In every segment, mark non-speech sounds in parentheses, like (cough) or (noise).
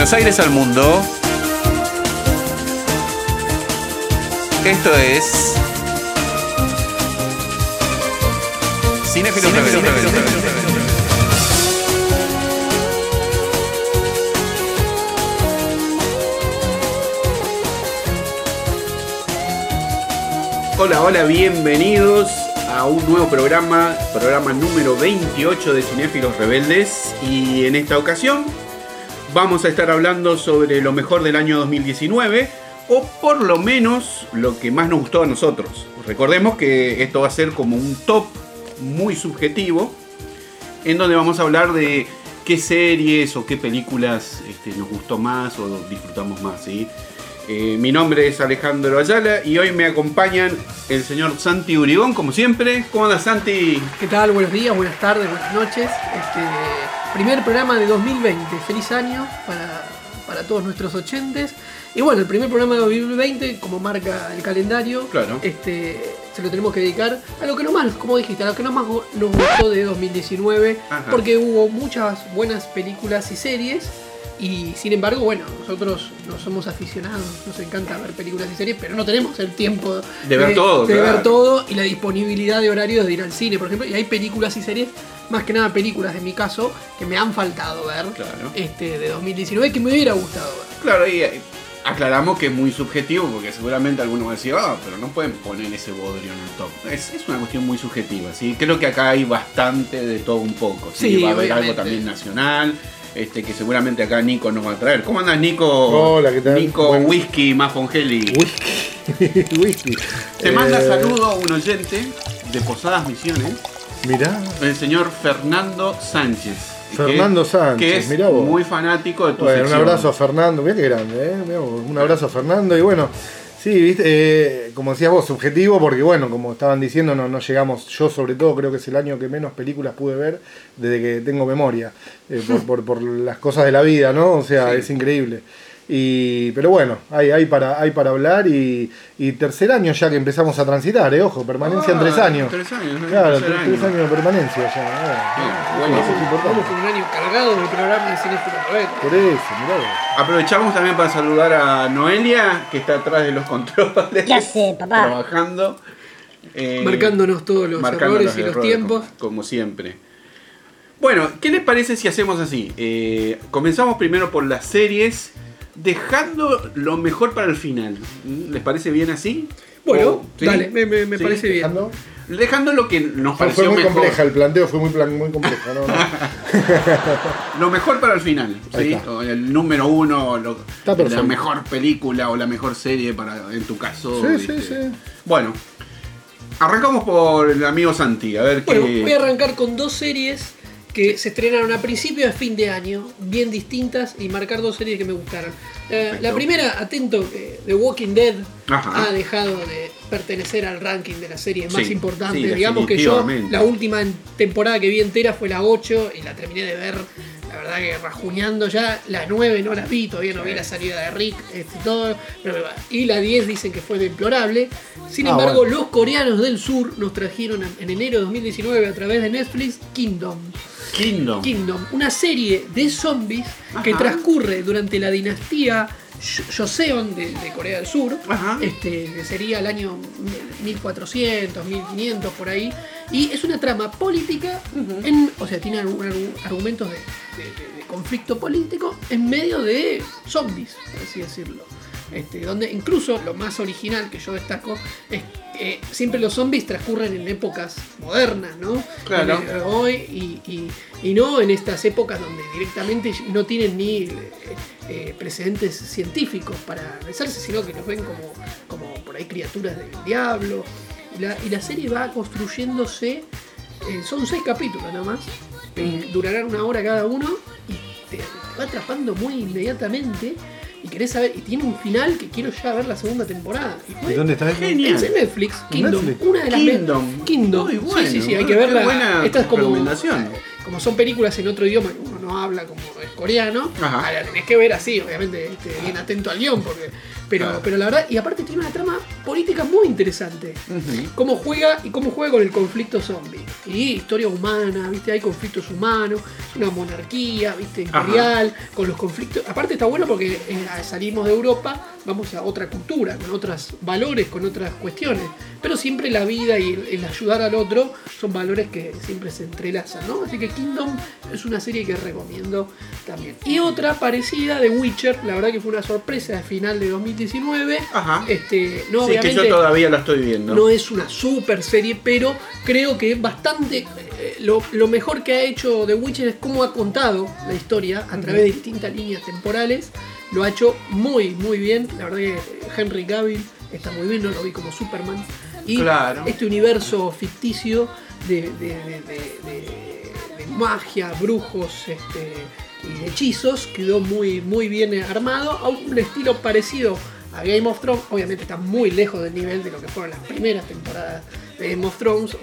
Buenos Aires al mundo. Esto es. Cinéfilo Hola, hola, bienvenidos a un nuevo programa, programa número 28 de Cinéfilos Rebeldes. Y en esta ocasión vamos a estar hablando sobre lo mejor del año 2019, o por lo menos lo que más nos gustó a nosotros. Recordemos que esto va a ser como un top muy subjetivo, en donde vamos a hablar de qué series o qué películas este, nos gustó más o disfrutamos más. Eh, mi nombre es Alejandro Ayala y hoy me acompañan el señor Santi Urigón, como siempre. ¿Cómo andas, Santi? ¿Qué tal? Buenos días, buenas tardes, buenas noches. Este, primer programa de 2020. Feliz año para, para todos nuestros ochentes. Y bueno, el primer programa de 2020, como marca el calendario, Claro. este, se lo tenemos que dedicar a lo que no más, como dijiste, a lo que no más nos gustó de 2019, Ajá. porque hubo muchas buenas películas y series. Y sin embargo, bueno, nosotros no somos aficionados, nos encanta ver películas y series, pero no tenemos el tiempo De ver todo, de claro. ver todo y la disponibilidad de horarios de ir al cine, por ejemplo. Y hay películas y series, más que nada películas de mi caso, que me han faltado ver Claro. este, de 2019 que me hubiera gustado ver. Claro, y eh, aclaramos que es muy subjetivo porque seguramente alguno va a decir, ah, pero no pueden poner ese bodrio en el top. Es, es una cuestión muy subjetiva, ¿sí? Creo que acá hay bastante de todo un poco. ¿sí? Sí, va a haber algo también nacional. Este, que seguramente acá Nico nos va a traer. ¿Cómo andas, Nico? Hola, ¿qué tal? Nico Bueno. Whisky más Fongeli. Whisky. (laughs) Whisky. Te manda Eh, saludo a un oyente de Posadas Misiones, Mirá. el señor Fernando Sánchez. que- Fernando Sánchez, Que es mirá vos. muy fanático de tu Bueno, un abrazo a Fernando. Mirá qué grande, ¿eh? Mirá un abrazo a Fernando. Y bueno, sí, viste, eh, como decías vos, subjetivo, porque bueno, como estaban diciendo, no, no llegamos. Yo, sobre todo, creo que es el año que menos películas pude ver desde que tengo memoria, eh, por, (laughs) por- por las cosas de la vida, ¿no? O sea, Sí. es increíble. Y, pero bueno, hay, hay, para, hay para hablar y, y tercer año ya que empezamos a transitar, ¿eh? Ojo, permanencia en Ah, tres años. Tres años, ¿no? Claro, tres, tres año. años de permanencia ya. Bien, ¿eh? bueno. Eso es importante. Vamos con un año cargado de programa de Cinéfilo Rebelde. Por eso, mirá. Aprovechamos también para saludar a Noelia, que está atrás de los (laughs) controles. Ya sé, papá. Trabajando. eh, Marcándonos todos los errores y los errores, tiempos. Como, como siempre. Bueno, ¿qué les parece si hacemos así? Eh, comenzamos primero por las series, dejando lo mejor para el final. ¿Les parece bien así? Bueno, O- ¿sí? dale, me, me- me Sí. parece bien. Dejando- Dejando lo que nos Fue, pareció fue muy mejor. compleja, el planteo fue muy, plan- muy complejo. ¿no? No. (laughs) (laughs) Lo mejor para el final, ¿sí? O el número uno, lo- la mejor película o la mejor serie para, en tu caso. Sí, sí, sí. Bueno, arrancamos por el amigo Santi, a ver Bueno, qué. voy a arrancar con dos series que se estrenaron a principio de fin de año, bien distintas, y marcar dos series que me gustaron. La, Perfecto. la primera, atento, que The Walking Dead Ajá. ha dejado de pertenecer al ranking de las series más Sí, importantes. sí, Digamos que yo, la última temporada que vi entera fue la 8 y la terminé de ver, la verdad que rajuñando ya. La 9 no la vi, todavía no vi la salida de Rick este, y todo. pero- y la 10 dicen que fue deplorable. Sin Ah, embargo, bueno. los coreanos del sur nos trajeron en enero de 2019 a través de Netflix Kingdom. Kingdom. Kingdom, una serie de zombies que Ajá. transcurre durante la dinastía Joseon de, de Corea del Sur, Ajá. este, que sería el año 1400, 1500 por ahí, y es una trama política, en, o sea, tiene argumentos de, de- de- de conflicto político en medio de zombies, por así decirlo. Este, donde incluso lo más original que yo destaco es que siempre los zombies transcurren en épocas modernas, ¿no? Claro. Eh, hoy y, y- y no en estas épocas donde directamente no tienen ni eh, precedentes científicos para analizarse, sino que los ven como, como por ahí criaturas del diablo. Y la, y la serie va construyéndose, eh, son seis capítulos nada más, eh, durarán una hora cada uno y te, te va atrapando muy inmediatamente. Y querés saber, y tiene un final que quiero ya ver la segunda temporada. Y fue- ¿Y dónde está eso? Genial. es en Netflix, Kingdom. Netflix? Una de las Kingdom. Kingdom. Muy bueno, sí, sí, sí, hay muy- que verla. qué buena Esta es como. recomendación. Como son películas en otro idioma que uno no habla como es coreano, Ajá. ah, la tenés que ver así, obviamente, este, bien atento al guion, porque. Pero, pero la verdad, y aparte tiene una trama política muy interesante. Cómo juega y cómo juega con el conflicto zombie. Sí, historia humana, ¿viste? Hay conflictos humanos, una monarquía, ¿viste? Imperial, con los conflictos. Aparte está bueno porque eh, salimos de Europa, vamos a otra cultura, con otros valores, con otras cuestiones. Pero siempre la vida y el, el ayudar al otro son valores que siempre se entrelazan, ¿no? Así que Kingdom es una serie que recomiendo también. Y otra parecida de Witcher, la verdad que fue una sorpresa al final de 2019. Ajá. Este, no, Sí, que obviamente yo todavía la estoy viendo. no es una super serie, pero creo que es bastante. eh, lo, lo mejor que ha hecho The Witcher es cómo ha contado la historia a través de distintas líneas temporales. Lo ha hecho muy, muy bien. La verdad que Henry Cavill está muy bien, no lo vi como Superman. Y Claro. este universo ficticio de, de- de- de- de- de magia, brujos este, y hechizos quedó muy, muy bien armado, a un estilo parecido a Game of Thrones. Obviamente está muy lejos del nivel de lo que fueron las primeras temporadas de Game of Thrones.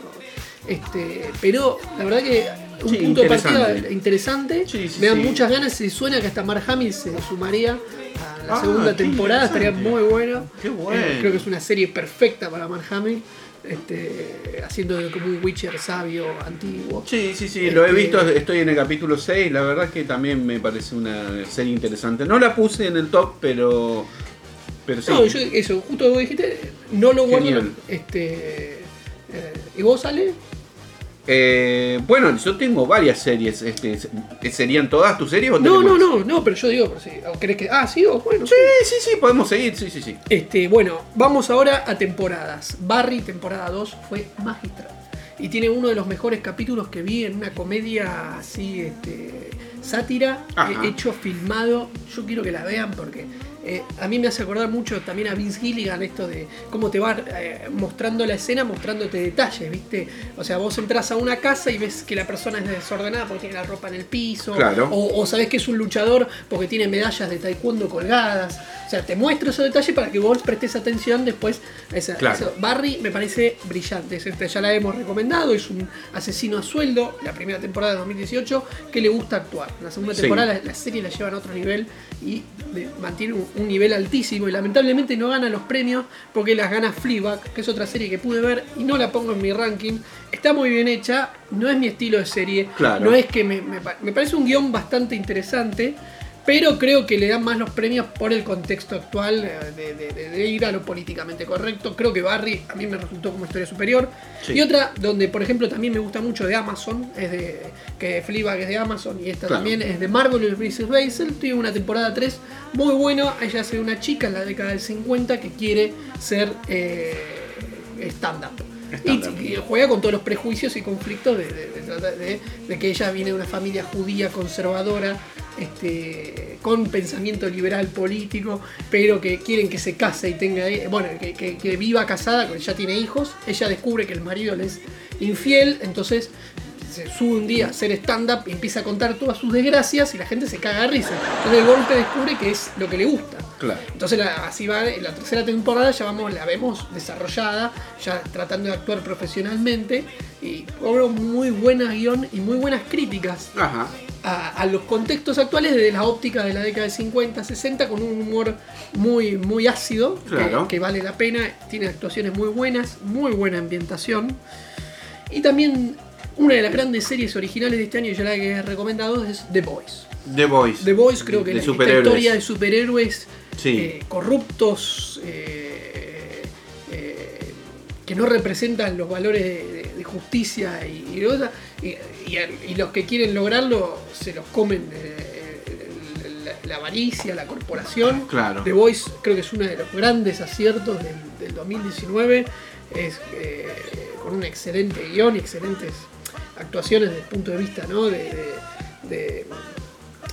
Este, pero la verdad que un Sí, punto de partida interesante. interesante. Sí, sí, Me dan muchas ganas. Se suena que hasta Mark Hamill se sumaría a la Ah, segunda qué temporada. Estaría muy bueno. Qué bueno. Eh, creo que es una serie perfecta para Mark. Este, haciendo como un Witcher sabio, antiguo. Sí, sí, sí, lo he Este- visto, estoy en el capítulo 6, la verdad que también me parece una serie interesante. No la puse en el top, pero pero sí. No, yo eso, justo vos dijiste, no lo guardo. Este, eh, ¿Y vos sale? Eh, bueno, yo tengo varias series, este, ¿serían todas tus series o No, no, no, no, pero yo digo, pero sí, ¿o ¿querés que.? Ah, sí, o bueno. Sí, sí, sí, podemos seguir, sí, sí, sí. Este, bueno, vamos ahora a temporadas. Barry, temporada 2, fue magistral. Y tiene uno de los mejores capítulos que vi en una comedia así, este, sátira, Ajá. hecho, filmado. Yo quiero que la vean porque eh, a mí me hace acordar mucho también a Vince Gilligan esto de cómo te va eh, mostrando la escena, mostrándote detalles, ¿viste? O sea, vos entras a una casa y ves que la persona es desordenada porque tiene la ropa en el piso. Claro. O, o sabés que es un luchador porque tiene medallas de taekwondo colgadas. O sea, te muestro esos detalles para que vos prestes atención después a esa. Claro. eso. Barry me parece brillante. Es este, ya la hemos recomendado. Es un asesino a sueldo. La primera temporada de 2018 que le gusta actuar. La segunda Sí. temporada la, la serie la llevan a otro nivel y mantiene un, un nivel altísimo. Y lamentablemente no gana los premios porque las gana Fleabag, que es otra serie que pude ver y no la pongo en mi ranking. Está muy bien hecha. No es mi estilo de serie. Claro. No es que me, me me parece un guion bastante interesante, pero creo que le dan más los premios por el contexto actual eh, de, de- de- de ir a lo políticamente correcto. Creo que Barry a mí me resultó como historia superior. Sí. Y otra donde, por ejemplo, también me gusta mucho de Amazon, es de que Fleabag es de Amazon y esta Claro. también es de Marvel y Mrs. Basel. Tiene una temporada 3 muy buena. Ella hace una chica en la década del 50 que quiere ser eh, stand-up. Y, y juega con todos los prejuicios y conflictos de, de- de tratar de- de que ella viene de una familia judía conservadora, este, con pensamiento liberal político, pero que quieren que se case y tenga, bueno, que, que- que viva casada, que ya tiene hijos. Ella descubre que el marido le es infiel, entonces se sube un día a hacer stand-up y empieza a contar todas sus desgracias y la gente se caga de risa. Entonces de golpe descubre que es lo que le gusta. Claro. Entonces la- así va, en la tercera temporada ya vamos, la vemos desarrollada, ya tratando de actuar profesionalmente y cobro muy buena guion y muy buenas críticas Ajá. a, a los contextos actuales de la óptica de la década de 50, 60 con un humor muy, muy ácido que- Claro. que, vale la pena, tiene actuaciones muy buenas, muy buena ambientación y también una de las grandes series originales de este año, ya la que he recomendado, es The Boys. The Voice. The Boys creo que de la, esta historia de superhéroes Sí. eh, corruptos eh, eh, que no representan los valores de, justicia y, y, y- los que quieren lograrlo se los comen la, la avaricia, la corporación. Claro. The Voice creo que es uno de los grandes aciertos del, del 2019. Es con un excelente guion y excelentes actuaciones desde el punto de vista ¿no? de- de- de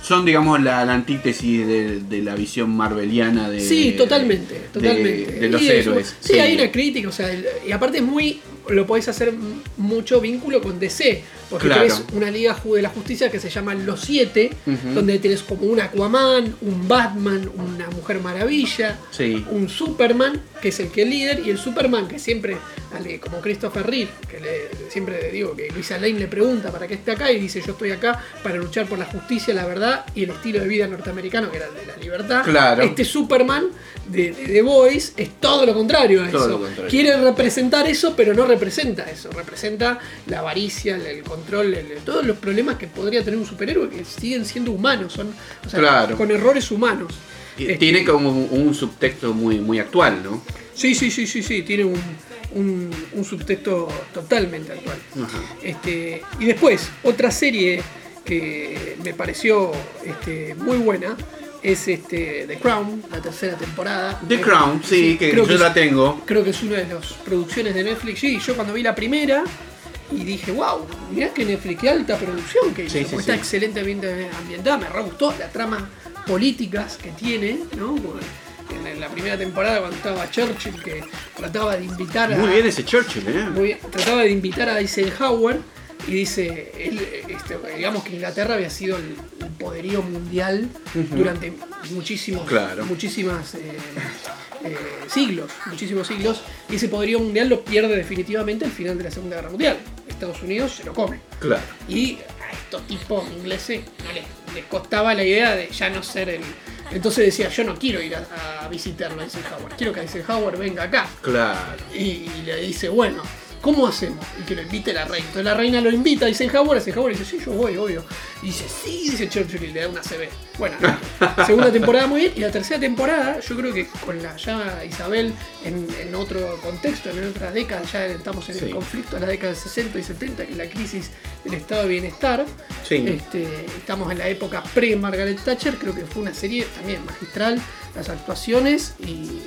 Son, digamos, la, la antítesis de, de la visión marveliana de. Sí, totalmente, totalmente. De, los eso, héroes. Sí, hay una crítica, o sea, y aparte es muy, lo podés hacer mucho vínculo con DC, porque Claro. tenés una Liga de la Justicia que se llama Los Siete, donde tenés como un Aquaman, un Batman, una Mujer Maravilla, Sí. un Superman, que es el que es líder, y el Superman que siempre, como Christopher Reeve, que le- siempre digo que Luisa Lane le pregunta para qué está acá y dice yo estoy acá para luchar por la justicia, la verdad y el estilo de vida norteamericano, que era el de la libertad. Claro. Este Superman de, de The Voice es todo lo contrario a Todo eso. contrario. Quiere representar eso, pero no representa eso? Representa la avaricia, el, el control, el- todos los problemas que podría tener un superhéroe que siguen siendo humanos, son o sea, Claro. con errores humanos. Este, Tiene como un, un subtexto muy, muy actual, ¿no? Sí, sí, sí, sí, sí, tiene un, un, un subtexto totalmente actual. Ajá. Este, y después, otra serie que me pareció este, muy buena es este, The Crown, la tercera temporada. The Crown, sí, que yo la tengo. Creo que es una de las producciones de Netflix. Sí, yo cuando vi la primera y dije, wow, mirá que Netflix, qué alta producción que hizo. Sí, está sí. excelentemente ambientada, me re gustó la trama políticas que tiene, ¿no? En en la primera temporada cuando estaba Churchill que trataba de invitar a. Muy bien ese Churchill, ¿eh? Muy bien. Trataba de invitar a Eisenhower y dice, él, este, digamos que Inglaterra había sido el, el poderío mundial durante muchísimos, Claro. muchísimas eh, eh, siglos, muchísimos siglos, y ese poderío mundial lo pierde definitivamente al final de la Segunda Guerra Mundial. Estados Unidos se lo come. Claro. Y a estos tipos ingleses no les, les costaba la idea de ya no ser el... Entonces decía, yo no quiero ir a, a visitarlo a Eisenhower, quiero que Eisenhower venga acá. Claro. Y, y le dice, bueno, ¿cómo hacemos? Y que lo invite la reina. Entonces la reina lo invita a Eisenhower, Eisenhower dice, sí, yo voy, obvio. Y dice, sí, dice Churchill y le da una CB. Bueno, (laughs) segunda temporada muy bien. Y la tercera temporada, yo creo que con la ya Isabel en, en otro contexto, en otra década, ya estamos en Sí. el conflicto de la década de 60 y 70, que es la crisis del estado de bienestar. Sí. Este, estamos en la época pre-Margaret Thatcher, creo que fue una serie también magistral, las actuaciones y,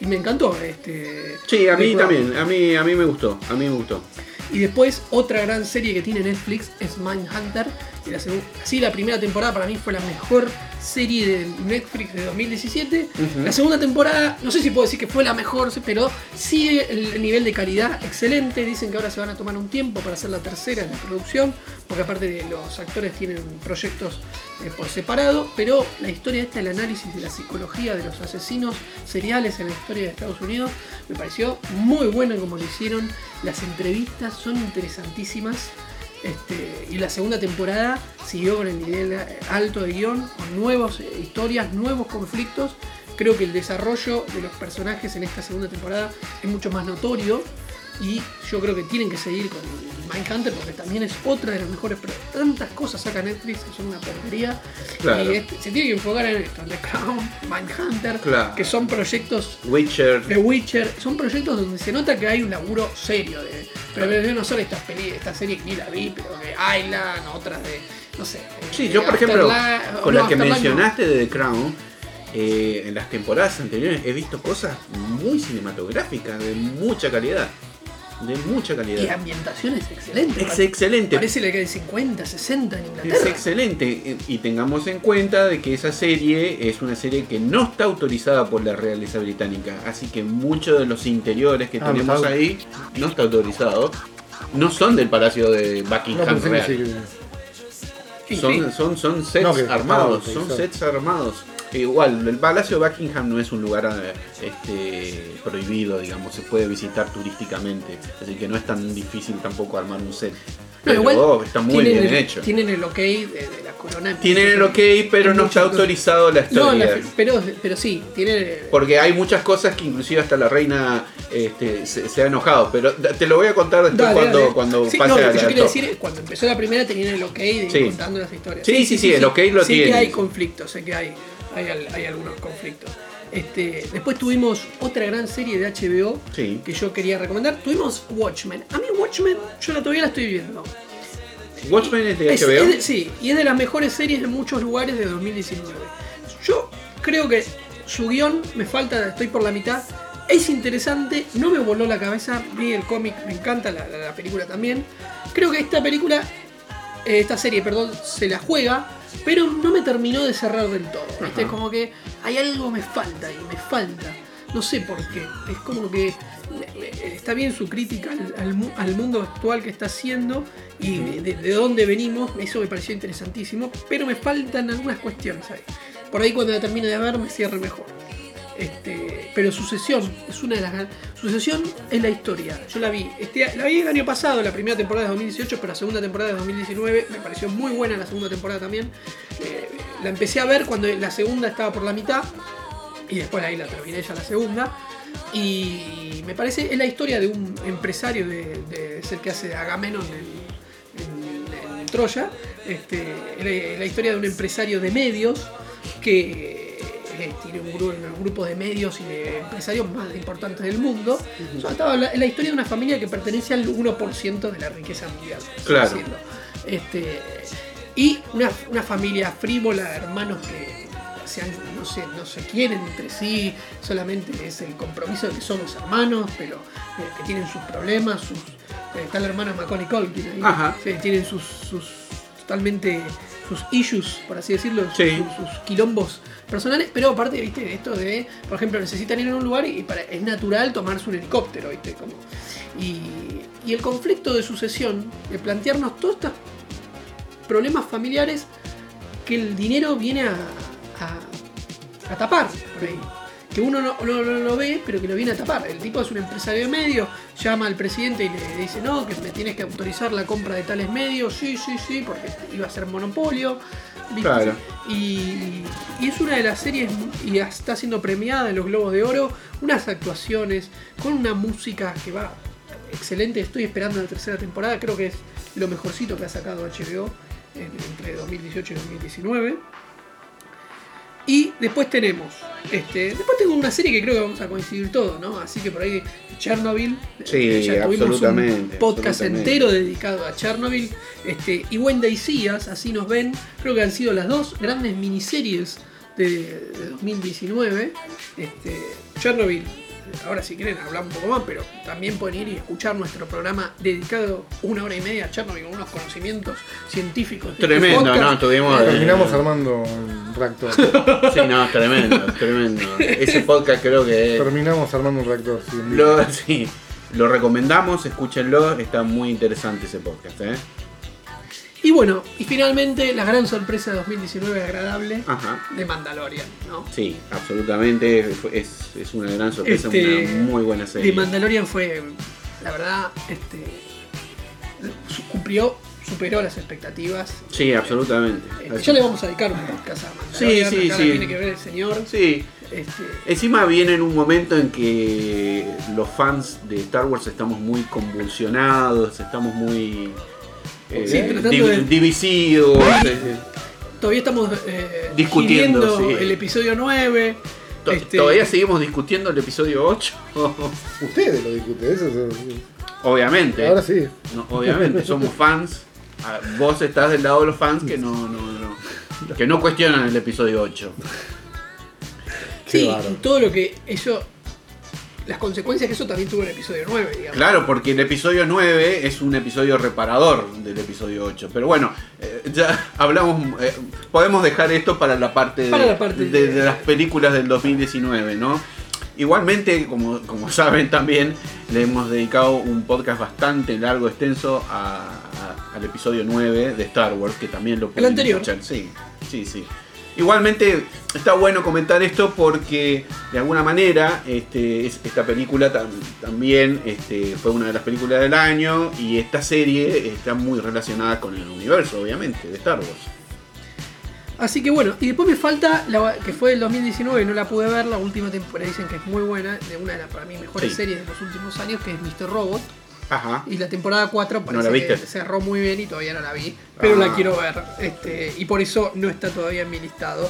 y me encantó. Este, Sí, a mí también, a mí, a mí me gustó, a mí me gustó. Y después otra gran serie que tiene Netflix es Mindhunter. Y la primera temporada para mí fue la mejor serie de Netflix de 2017. Ujú. La segunda temporada, no sé si puedo decir que fue la mejor, pero sigue el nivel de calidad excelente. Dicen que ahora se van a tomar un tiempo para hacer la tercera en la producción, porque aparte de los actores tienen proyectos eh, por separado. Pero la historia esta, el análisis de la psicología de los asesinos seriales en la historia de Estados Unidos, me pareció muy buena como lo hicieron. Las entrevistas son interesantísimas. Este, y la segunda temporada siguió con el nivel alto de guion, con nuevas eh, historias, nuevos conflictos. Creo que el desarrollo de los personajes en esta segunda temporada es mucho más notorio y yo creo que tienen que seguir con Mindhunter porque también es otra de las mejores, pero tantas cosas saca Netflix que son una porquería. Claro. Y este- se tiene que enfocar en esto, The Crown, Mindhunter, Claro. que son proyectos Witcher. The Witcher, son proyectos donde se nota que hay un laburo serio. De, pero no son estas peli, estas series que ni la vi, pero de Island, otras de, no sé. Sí, yo por ejemplo, con no, la que no. mencionaste de The Crown, eh, en las temporadas anteriores he visto cosas muy cinematográficas, de mucha calidad. De mucha Y calidad. ambientación es excelente. Es excelente. Parece la que de 50, 60 en Es Inglaterra. excelente y tengamos en cuenta de que esa serie es una serie que no está autorizada por la realeza británica, así que muchos de los interiores que Ah, no tenemos está- ahí no está autorizado, no son del palacio de No Buckingham que Real. sí. Sí, son, sí. son, son sets No, armados, son sets armados. Igual, el Palacio de Buckingham no es un lugar este, prohibido, digamos, se puede visitar turísticamente, así que no es tan difícil tampoco armar un set. No, Pero igual está muy tienen bien el, hecho. Tienen el ok de, de la corona. Tienen el ok, pero no está autorizado la No, historia. la- pero, pero sí, tiene. Porque hay muchas cosas que inclusive hasta la reina este, se, se ha enojado, pero te lo voy a contar después Dale, cuando, dale. cuando Sí, pase no, la yo top. decir cuando empezó la primera tenían el ok de ir Sí. contando las historias. Sí, sí, sí, el ok lo sé tiene. que hay conflictos, sé que hay, hay, al- hay algunos conflictos. Este, después tuvimos otra gran serie de HBO Sí. que yo quería recomendar. Tuvimos Watchmen. A mí Watchmen, yo la todavía la estoy viendo. Watchmen es de HBO. es de- sí, y es de las mejores series de muchos lugares de 2019. Yo creo que su guion me falta, estoy por la mitad. Es interesante, no me voló la cabeza. Vi el cómic, me encanta, la, la- la película también. Creo que esta película, eh, esta serie, perdón, se la juega, pero no me terminó de cerrar del todo. ¿viste? Es como que hay algo me falta y me falta. No sé por qué. Es como que me- está bien su crítica al, al mu- al mundo actual que está haciendo y de, de- de dónde venimos. Eso me pareció interesantísimo, pero me faltan algunas cuestiones ahí. Por ahí cuando la termine de ver me cierre mejor. Este, pero Sucesión es una de las Sucesión es la historia. Yo la vi. Este, la vi el año pasado, la primera temporada de 2018, pero la segunda temporada de 2019 me pareció muy buena la segunda temporada también. Eh, la empecé a ver cuando la segunda estaba por la mitad. y después ahí la terminé ya la segunda. Y me parece, es la historia de un empresario de, de ser que hace Agamenon en, Troya. Este, es la, es la historia de un empresario de medios que eh, tiene un grupo, un grupo de medios y de empresarios más importantes del mundo. Sobre todo la, es la historia de una familia que pertenece al 1% de la riqueza mundial. Claro. Este, y una, una familia frívola, hermanos que se han- no, se, no se quieren entre sí, solamente es el compromiso de que somos hermanos, pero eh, que tienen sus problemas, sus, eh, está la hermana Macaulay Culkin ahí, Ajá. tienen sus, sus totalmente sus issues, por así decirlo, sus, Sí. sus- sus quilombos personales, pero aparte, viste, esto de, por ejemplo, necesitan ir a un lugar y para, es natural tomarse un helicóptero, viste, como, y, y el conflicto de sucesión, de plantearnos todos estos problemas familiares que el dinero viene a, a- a tapar por ahí. Que uno no, no- no lo ve, pero que lo viene a tapar. El tipo es un empresario de medios, llama al presidente y le dice, no, que me tienes que autorizar la compra de tales medios, sí, sí, sí, porque iba a ser monopolio. Claro. Y, y es una de las series, y está siendo premiada en los Globos de Oro, unas actuaciones, con una música que va excelente. Estoy esperando la tercera temporada, creo que es lo mejorcito que ha sacado HBO en- entre 2018 y 2019. Y después tenemos, este, después tengo una serie que creo que vamos a coincidir todos, ¿no? Así que por ahí Chernobyl, Sí, eh, ya tuvimos absolutamente, un podcast entero dedicado a Chernobyl, este, y See Us, así nos ven, creo que han sido las dos grandes miniseries de, de 2019. Este, Chernobyl, ahora si quieren hablar un poco más, pero también pueden ir y escuchar nuestro programa dedicado una hora y media a Chernobyl con unos conocimientos científicos. este Tremendo, podcast. ¿no? Tuvimos. eh, Terminamos armando un reactor. (laughs) Sí, no, es tremendo, es tremendo. Ese podcast creo que. Terminamos armando un reactor. Lo, sí, lo recomendamos, escúchenlo, está muy interesante ese podcast, ¿eh? Y bueno, y finalmente la gran sorpresa de 2019 agradable Ajá. de Mandalorian, ¿no? Sí, absolutamente. Es, es una gran sorpresa, Este, una muy buena serie. De Mandalorian fue, la verdad, este, cumplió, superó las expectativas. Sí, absolutamente. Este, ya le vamos a dedicar un podcast a Mandalorian. Sí, sí, sí. tiene que ver el señor. Sí. Este, Encima viene en un momento en que los fans de Star Wars estamos muy convulsionados, estamos muy eh, Sí, tratando div- de- divisivos. eh, todavía estamos eh, Discutiendo, sí. el episodio 9. to- este, Todavía seguimos discutiendo el episodio 8. (laughs) Ustedes lo discuten, eso es- obviamente. Ahora sí. No, obviamente, somos fans. Ah, Vos estás del lado de los fans que no, no, no- que no cuestionan el episodio 8. Qué Sí, todo lo que eso. Las consecuencias que eso también tuvo el episodio 9, digamos. Claro, porque el episodio 9 es un episodio reparador del episodio 8. Pero bueno, eh, ya (laughs) hablamos, eh, podemos dejar esto para la parte, de, Para la parte de- de- de las películas del 2019, ¿no? Igualmente, como, como (laughs) saben también, le hemos dedicado un podcast bastante largo, extenso a- a- al episodio 9 de Star Wars, que también lo pueden anterior. escuchar. Sí, sí, sí. Igualmente está bueno comentar esto porque de alguna manera este, es- esta película tam- también este, fue una de las películas del año y esta serie está muy relacionada con el universo, obviamente, de Star Wars. Así que bueno, y después me falta, la, que fue del 2019, no la pude ver, la última temporada dicen que es muy buena, de una de las para mí mejores Sí. series de los últimos años, que es Mr. Robot. Ajá. Y la temporada 4 parece la viste? que cerró muy bien y todavía no la vi, pero Ah. la quiero ver. Este, y por eso no está todavía en mi listado.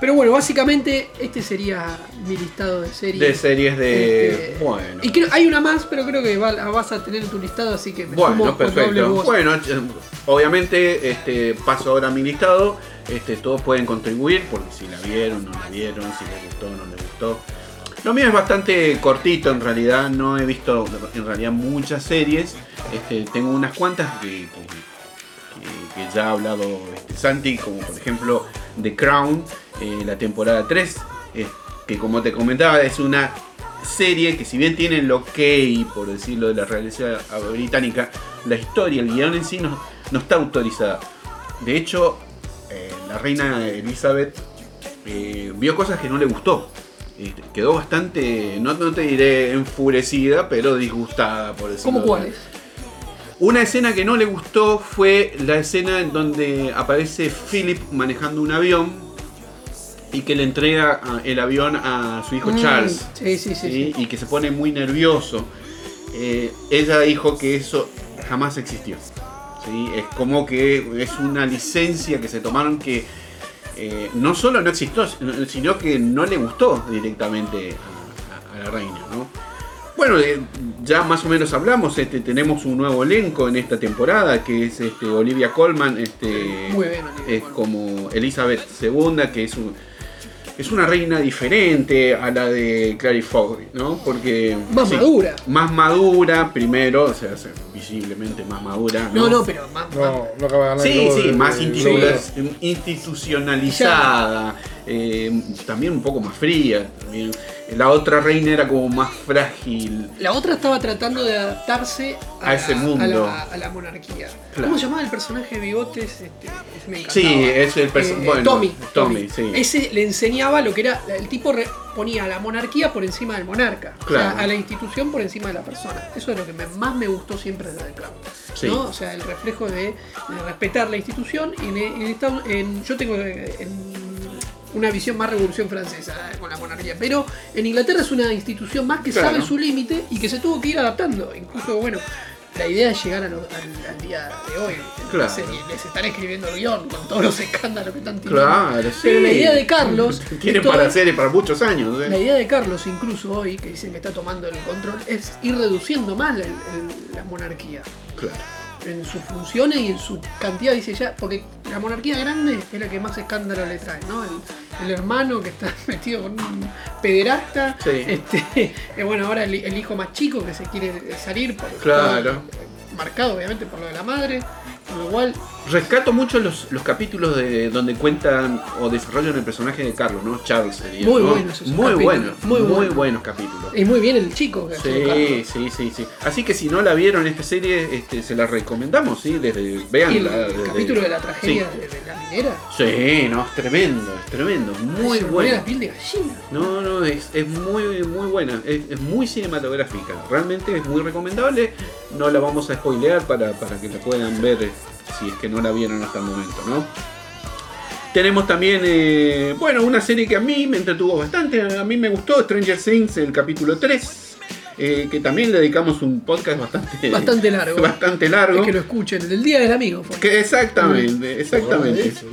Pero bueno, básicamente este sería mi listado de series. De series de... Este, Bueno. Y creo, hay una más, pero creo que va- la vas a tener en tu listado, así que me Bueno, perfecto. voz. Bueno, obviamente este, paso ahora a mi listado. Este, todos pueden contribuir porque si la vieron, no la vieron, si les gustó, no les gustó. Lo mío es bastante cortito en realidad, no he visto en realidad muchas series. Este, tengo unas cuantas que, que- que- que ya ha hablado este, Santi, como por ejemplo The Crown, eh, la temporada 3, eh, que como te comentaba es una serie que si bien tiene el ok, por decirlo de la realidad británica, la historia, el guion en sí no, está autorizada. De hecho, eh, la reina Elizabeth vio cosas que no le gustó. Quedó bastante, no, no te diré enfurecida, pero disgustada por decirlo. ¿Cómo cuáles? una escena que no le gustó fue la escena en donde aparece Philip manejando un avión y que le entrega el avión a su hijo Mm, Charles. Sí, sí, sí. ¿sí? sí. y que se pone muy nervioso. Eh, ella dijo que eso jamás existió. ¿sí? Es como que es una licencia que se tomaron que eh, no solo no existió, sino que no le gustó directamente a, a- a la reina. ¿no? Bueno, eh, ya más o menos hablamos, este, tenemos un nuevo elenco en esta temporada, que es este, Olivia Colman, este, Muy bien, Olivia es Colman. como Elizabeth II, que es un, es una reina diferente a la de Clary Foy, ¿no? Porque Más madura. más madura primero, o sea, se- visiblemente más madura. No, no, pero más. No, no acaba de ganar Sí, sí, más institucionalizada, eh, también un poco más fría. también. La otra reina era como más frágil. La otra estaba tratando de adaptarse a, A ese la- mundo. a la, a la monarquía. Claro. ¿Cómo se llamaba el personaje de bigotes? Este, ese me encantaba. Sí, es el perso- Eh, bueno, Tommy, Tommy, sí. Ese le enseñaba lo que era. El tipo ponía a la monarquía por encima del monarca. O Claro. sea, a la institución por encima de la persona. Eso es lo que me- más me gustó siempre de The Crown. Sí. ¿no? O sea, el reflejo de, de respetar la institución. Y en- yo tengo eh, en una visión más revolución francesa eh, con la monarquía. Pero en Inglaterra es una institución más que Claro. sabe su límite y que se tuvo que ir adaptando. Incluso, bueno, la idea es llegar lo- al, al día de hoy. Claro. la serie. Les están escribiendo el guion con todos los escándalos que están teniendo. Claro, sí. Pero la idea de Carlos. (laughs) Tiene es todo- para serie para muchos años. ¿eh? la idea de Carlos, incluso hoy, que dicen que está tomando el control, es ir reduciendo más la, la monarquía. Claro. En sus funciones y en su cantidad, dice ya, porque la monarquía grande es la que más escándalo le trae, ¿no? El, el hermano que está (laughs) metido con un pederasta, Sí. este, (laughs) eh, bueno, ahora el, el hijo más chico que se quiere salir, por, Claro. marcado obviamente por lo de la madre, con lo cual Rescato mucho los, los capítulos de donde cuentan o desarrollan el personaje de Carlos, ¿no? Charles sería. Muy ¿no? buenos Muy capítulos, buenos, muy muy, buenos. buenos capítulos. y muy bien el chico que Sí, sí, sí, sí. Así que si no la vieron esta serie, este, se la recomendamos, ¿sí? Desde, Y el veanla. desde- capítulo de la tragedia de, de la minera. Sí, no, es tremendo, es tremendo. Muy ponía bueno. la piel de gallina. No, no, es, es muy, muy buena. Es, es muy cinematográfica. Realmente es muy recomendable. No la vamos a spoilear para, para que la puedan ver si es que no la vieron hasta el momento, ¿no? Tenemos también, eh, bueno, una serie que a mí me entretuvo bastante. A mí me gustó, Stranger Things, el capítulo 3. eh, que también le dedicamos un podcast bastante, (laughs) Bastante largo. bastante largo. Es que lo escuchen, el del Día del Amigo fue. Que exactamente, exactamente. Eso.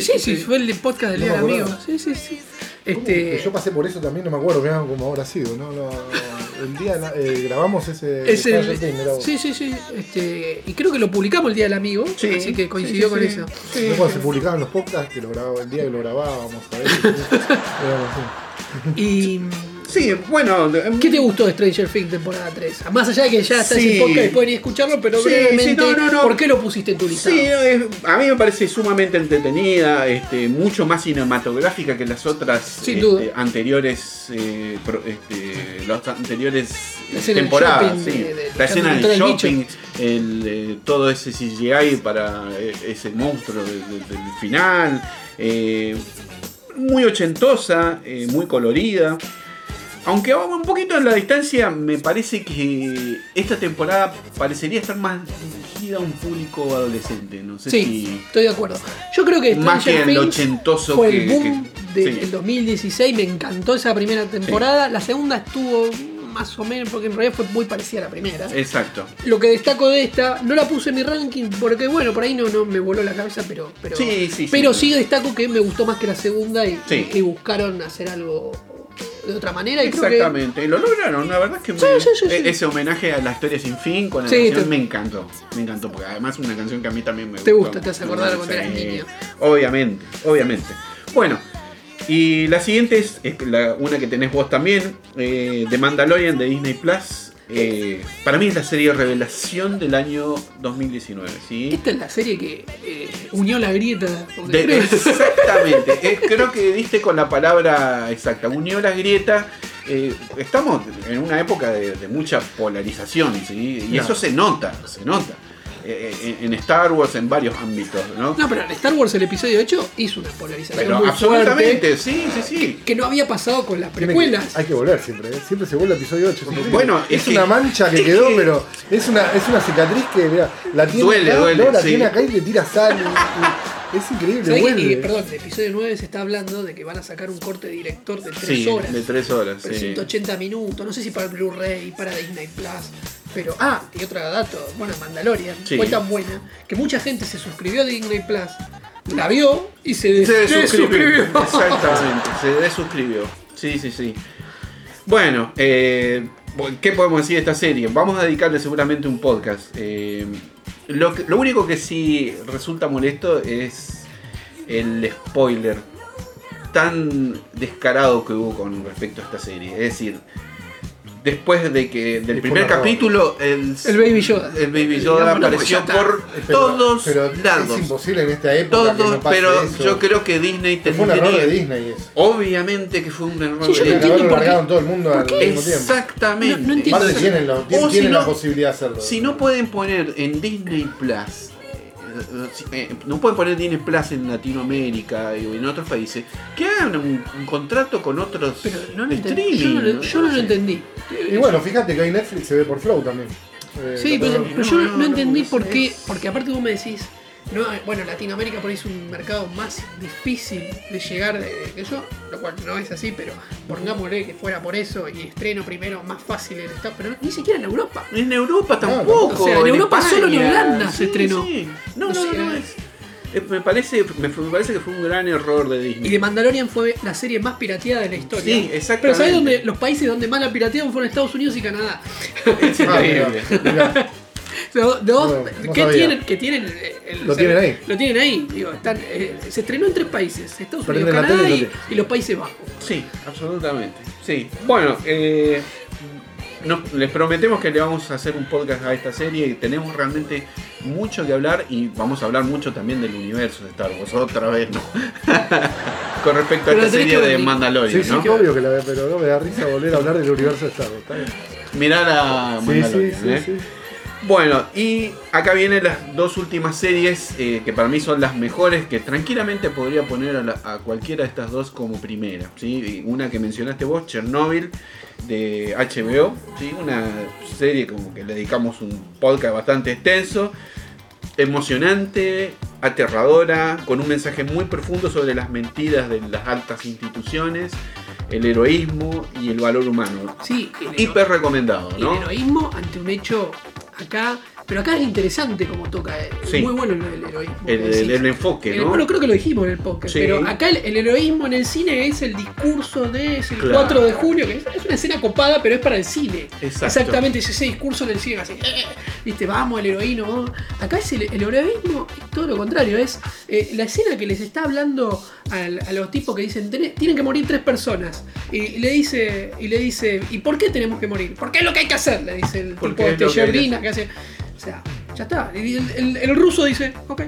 Sí, Sí, fue el podcast del Día del Amigo. Sí, sí, sí. Este, Yo pasé por eso también, no me acuerdo mirá cómo habrá sido, ¿no? El día eh, grabamos ese es el, sí, sí, sí. Este, y creo que lo publicamos el Día del Amigo. Sí, así que coincidió sí, con eso. sí. Cuando se publicaban los podcasts, que lo grababa, el día que lo grabábamos, a ver. (laughs) Y. Sí, bueno. de- ¿Qué te gustó de Stranger Things temporada 3? Más allá de que ya está Sí. ese podcast y pueden ir a escucharlo, pero Sí, brevemente, sí, no, no, no. ¿por qué lo pusiste en tu lista? Sí, es- a mí me parece sumamente entretenida, este, mucho más cinematográfica que las otras este, anteriores, eh, pro- este, las anteriores La temporadas. shopping, sí. de- de- la escena del el shopping, el, eh, todo ese CGI para eh, ese monstruo de- de- del final, eh, muy ochentosa, eh, muy colorida. Aunque vamos un poquito en la distancia, me parece que esta temporada parecería estar más dirigida a un público adolescente. No sé Sí, estoy de acuerdo. Yo creo que si. Más que el ochentoso fue que. el boom que- del sí. 2016, me encantó esa primera temporada. La segunda estuvo más o menos, porque en realidad fue muy parecida a la primera. Exacto. Lo que destaco de esta, no la puse en mi ranking porque bueno, por ahí no, no me voló la cabeza, pero pero Sí, sí, sí. pero sí destaco que me gustó más que la segunda y, Sí. y buscaron hacer algo de otra manera y creo que Exactamente, y lo lograron, la verdad es que me- Sí, sí, sí, sí. ese homenaje a la historia sin fin con la canción te- me encantó, me encantó, porque además es una canción que a mí también me Te gustó. gusta, te hace acordar cuando eras niño. Obviamente, obviamente. Bueno, y la siguiente es, es la- una que tenés vos también, eh, The Mandalorian de Disney Plus. Eh, para mí es la serie revelación del año 2019, ¿sí? esta es la serie que eh, unió la grieta. De- exactamente, eh, creo que diste con la palabra exacta, unió la grieta. eh, estamos en una época de, de mucha polarización, ¿sí? y eso se nota, se nota. Eh, en, en Star Wars, en varios ámbitos, ¿no? No, pero en Star Wars el episodio 8 hizo una polarización Pero muy absolutamente, fuerte sí, sí, sí. que no había pasado con las que- precuelas. hay que volver siempre, ¿eh? siempre se vuelve al episodio 8. siempre. Bueno, es, es que- una mancha que quedó, que- pero es una, es una cicatriz que mirá, la tiene Duele, acá, duele, no, la sí. tiene acá y le tira sal. y- y Es increíble, ¿Sabés que- vuelve. y, perdón, el episodio 9 se está hablando de que van a sacar un corte de director de 3 Sí, horas. de tres horas. Pero sí. 180 minutos, no sé si para el Blu-ray, para Disney Plus. Pero, ah, y otro dato, bueno, Mandalorian Sí. fue tan buena que mucha gente se suscribió a Disney Plus, la vio y se, des- Se desuscribió. desuscribió. Exactamente, se desuscribió. Sí, sí, sí. Bueno, eh, ¿qué podemos decir de esta serie? Vamos a dedicarle seguramente un podcast. Eh, lo, que- lo único que sí resulta molesto es el spoiler tan descarado que hubo con respecto a esta serie. Es decir, después de que del primer capítulo el, El Baby Yoda. el Baby Yoda apareció por Pero- todos pero lados. Es imposible en esta época. que Todos, no pase pero eso. yo creo que Disney Que fue un tenía- error de Disney eso. Obviamente que fue un error Sí, yo de que largado en todo el mundo al ¿Por mismo tiempo. Exactamente. No- no entiendo. Tienen, lo- tienen, si tienen no- la posibilidad de hacerlo. Si no pueden poner en Disney Plus, no pueden poner Disney Plus en Latinoamérica y en otros países, que hagan un, un contrato con otros Pero no lo de entendí. streaming. Yo no, lo- yo no lo sé. entendí. Y bueno, fíjate que hoy Netflix se ve por Flow también. Eh, Sí, lo pero, pero yo no, no, entendí por qué. Porque aparte vos me decís, no, bueno, Latinoamérica por ahí es un mercado más difícil de llegar de, que yo, lo cual no es así, pero pongámosle que fuera por eso y estreno primero más fácil en Estados pero ni siquiera en Europa. En Europa tampoco. tampoco. O sea, en Europa España. solo en Holanda se estrenó. sí. No, O no, no, sea, no, es- eh, me, parece, me, fue- me parece que fue un gran error de Disney. Y de Mandalorian fue la serie más pirateada de la historia. Sí, exactamente. Pero ¿sabés dónde los países donde más la piratearon fueron Estados Unidos y Canadá? Es (laughs) Ah, mira, mira. Dos No, no sabía. tienen, que tienen eh, el- Lo tienen ahí. Lo tienen ahí. Digo, están, eh, se estrenó en tres países, Estados Unidos, Canadá y y, lo y los Países Bajos. Sí, absolutamente. Sí. Bueno, eh, les prometemos que le vamos a hacer un podcast a esta serie y tenemos realmente mucho que hablar y vamos a hablar mucho también del universo de Star Wars, otra vez, ¿no? (laughs) Con respecto a Pero esta serie de. Mandalorian, Sí, sí, ¿no? que obvio que la ve, pero no me da risa volver a hablar del universo de Star Wars. Mirá la Sí, Mandalorian, sí, sí, ¿eh? Bueno, y acá vienen las dos últimas series eh, que para mí son las mejores, que tranquilamente podría poner a, la- a cualquiera de estas dos como primera. ¿sí? Una que mencionaste vos, Chernobyl, de HBO, ¿sí? una serie como que le dedicamos un podcast bastante extenso, emocionante, aterradora, con un mensaje muy profundo sobre las mentiras de las altas instituciones, el heroísmo y el valor humano. Sí, el, Hiper recomendado, el ¿no? heroísmo ante un hecho acá. Pero acá es interesante como toca. eh, Sí. Muy bueno lo del heroísmo. El, el- el enfoque, El- ¿no? Bueno, creo que lo dijimos en el podcast, Sí. pero acá el, el heroísmo en el cine es el discurso de es el Claro. 4 de junio, que es, es una escena copada, pero es para el cine. Exacto. Exactamente, es ese discurso en el cine, así, eh, viste, vamos, el heroíno, vamos. Acá es el, el heroísmo, es todo lo contrario, es eh, la escena que les está hablando a los tipos que dicen, "Tenés- tienen que morir tres personas. Y le dice, y le dice, ¿y por qué tenemos que morir? Porque es lo que hay que hacer, le dice el Porque tipo es este que hace. O sea, ya está. El, el- el ruso dice, ok.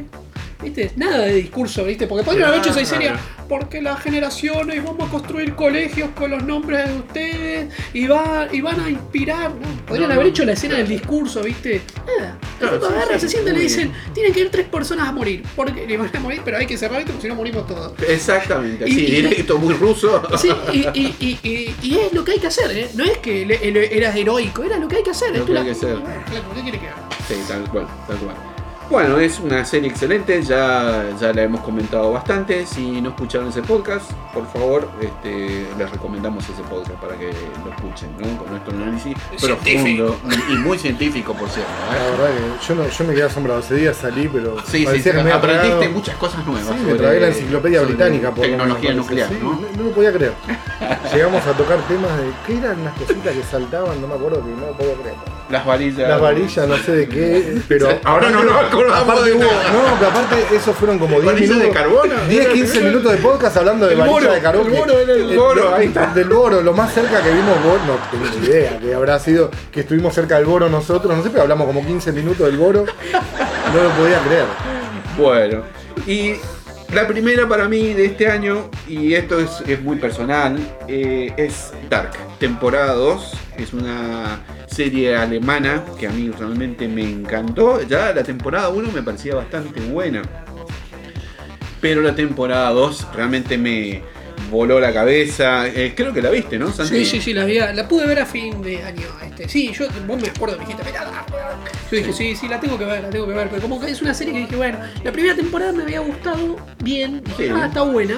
¿Viste? Nada de discurso, ¿viste? Porque podrían haber hecho esa historia. Porque las generaciones vamos a construir colegios con los nombres de ustedes y, va, y van a inspirar. ¿no? Podrían No, haber hecho la escena claro. del discurso, ¿viste? Nada. Claro, sí, agarra, sí, se sienta y le dicen: Tienen que ir tres personas a morir. Porque le van a morir, pero hay que cerrar esto porque si no morimos todos. Exactamente, Y- así, y- directo, muy ruso. Sí, y, es lo que hay que hacer, ¿eh? No es que le- el- era heroico, era lo que hay que hacer. Lo que la- hay que hacer. ¿Qué quiere que haga? Sí, tal cual, tal cual. Bueno, es una serie excelente, ya, ya la hemos comentado bastante. Si no escucharon ese podcast, por favor, este, les recomendamos ese podcast para que lo escuchen, ¿no? Con nuestro análisis Científico. profundo y muy científico, por cierto. ¿eh? La verdad que yo, no, yo me quedé asombrado. Ese día salí, pero. Sí, sí, parecía sí, que me había aprendiste tragado- muchas cosas nuevas. Sí, me tragué la enciclopedia británica. por Tecnología menos, nuclear, no, no lo podía creer. Llegamos a tocar temas de. ¿Qué eran las cositas que saltaban? No me acuerdo que no lo podía creer. Las varillas. Las varillas, no sé de qué, pero. Ahora no nos acordamos Aparte de hubo, no, pero aparte esos fueron como 10 ¿Varillas minutos. de carbono? 10, 15 minutos de podcast hablando de El varilla boro, de carbono. el boro era el boro, ahí está. Del boro, lo más cerca que vimos boro, no tengo ni idea que habrá sido que estuvimos cerca del boro nosotros, no sé, pero hablamos como 15 minutos del boro. No lo podía creer. Bueno, y la primera para mí de este año, y esto es, es muy personal, eh, es Dark, temporada 2. Es una serie alemana que a mí realmente me encantó. Ya la temporada 1 me parecía bastante buena. Pero la temporada 2 realmente me, voló la cabeza. Eh, creo que la viste, ¿no, Sí, Santi? sí, sí, la, vi la pude ver a fin de año. Este. Sí, yo, vos me acuerdo, me dijiste, mirá, yo dije, sí, sí, la tengo que ver, la tengo que ver. Pero como que es una serie que dije, bueno, la primera temporada me había gustado bien, dije, Sí. ah, está buena.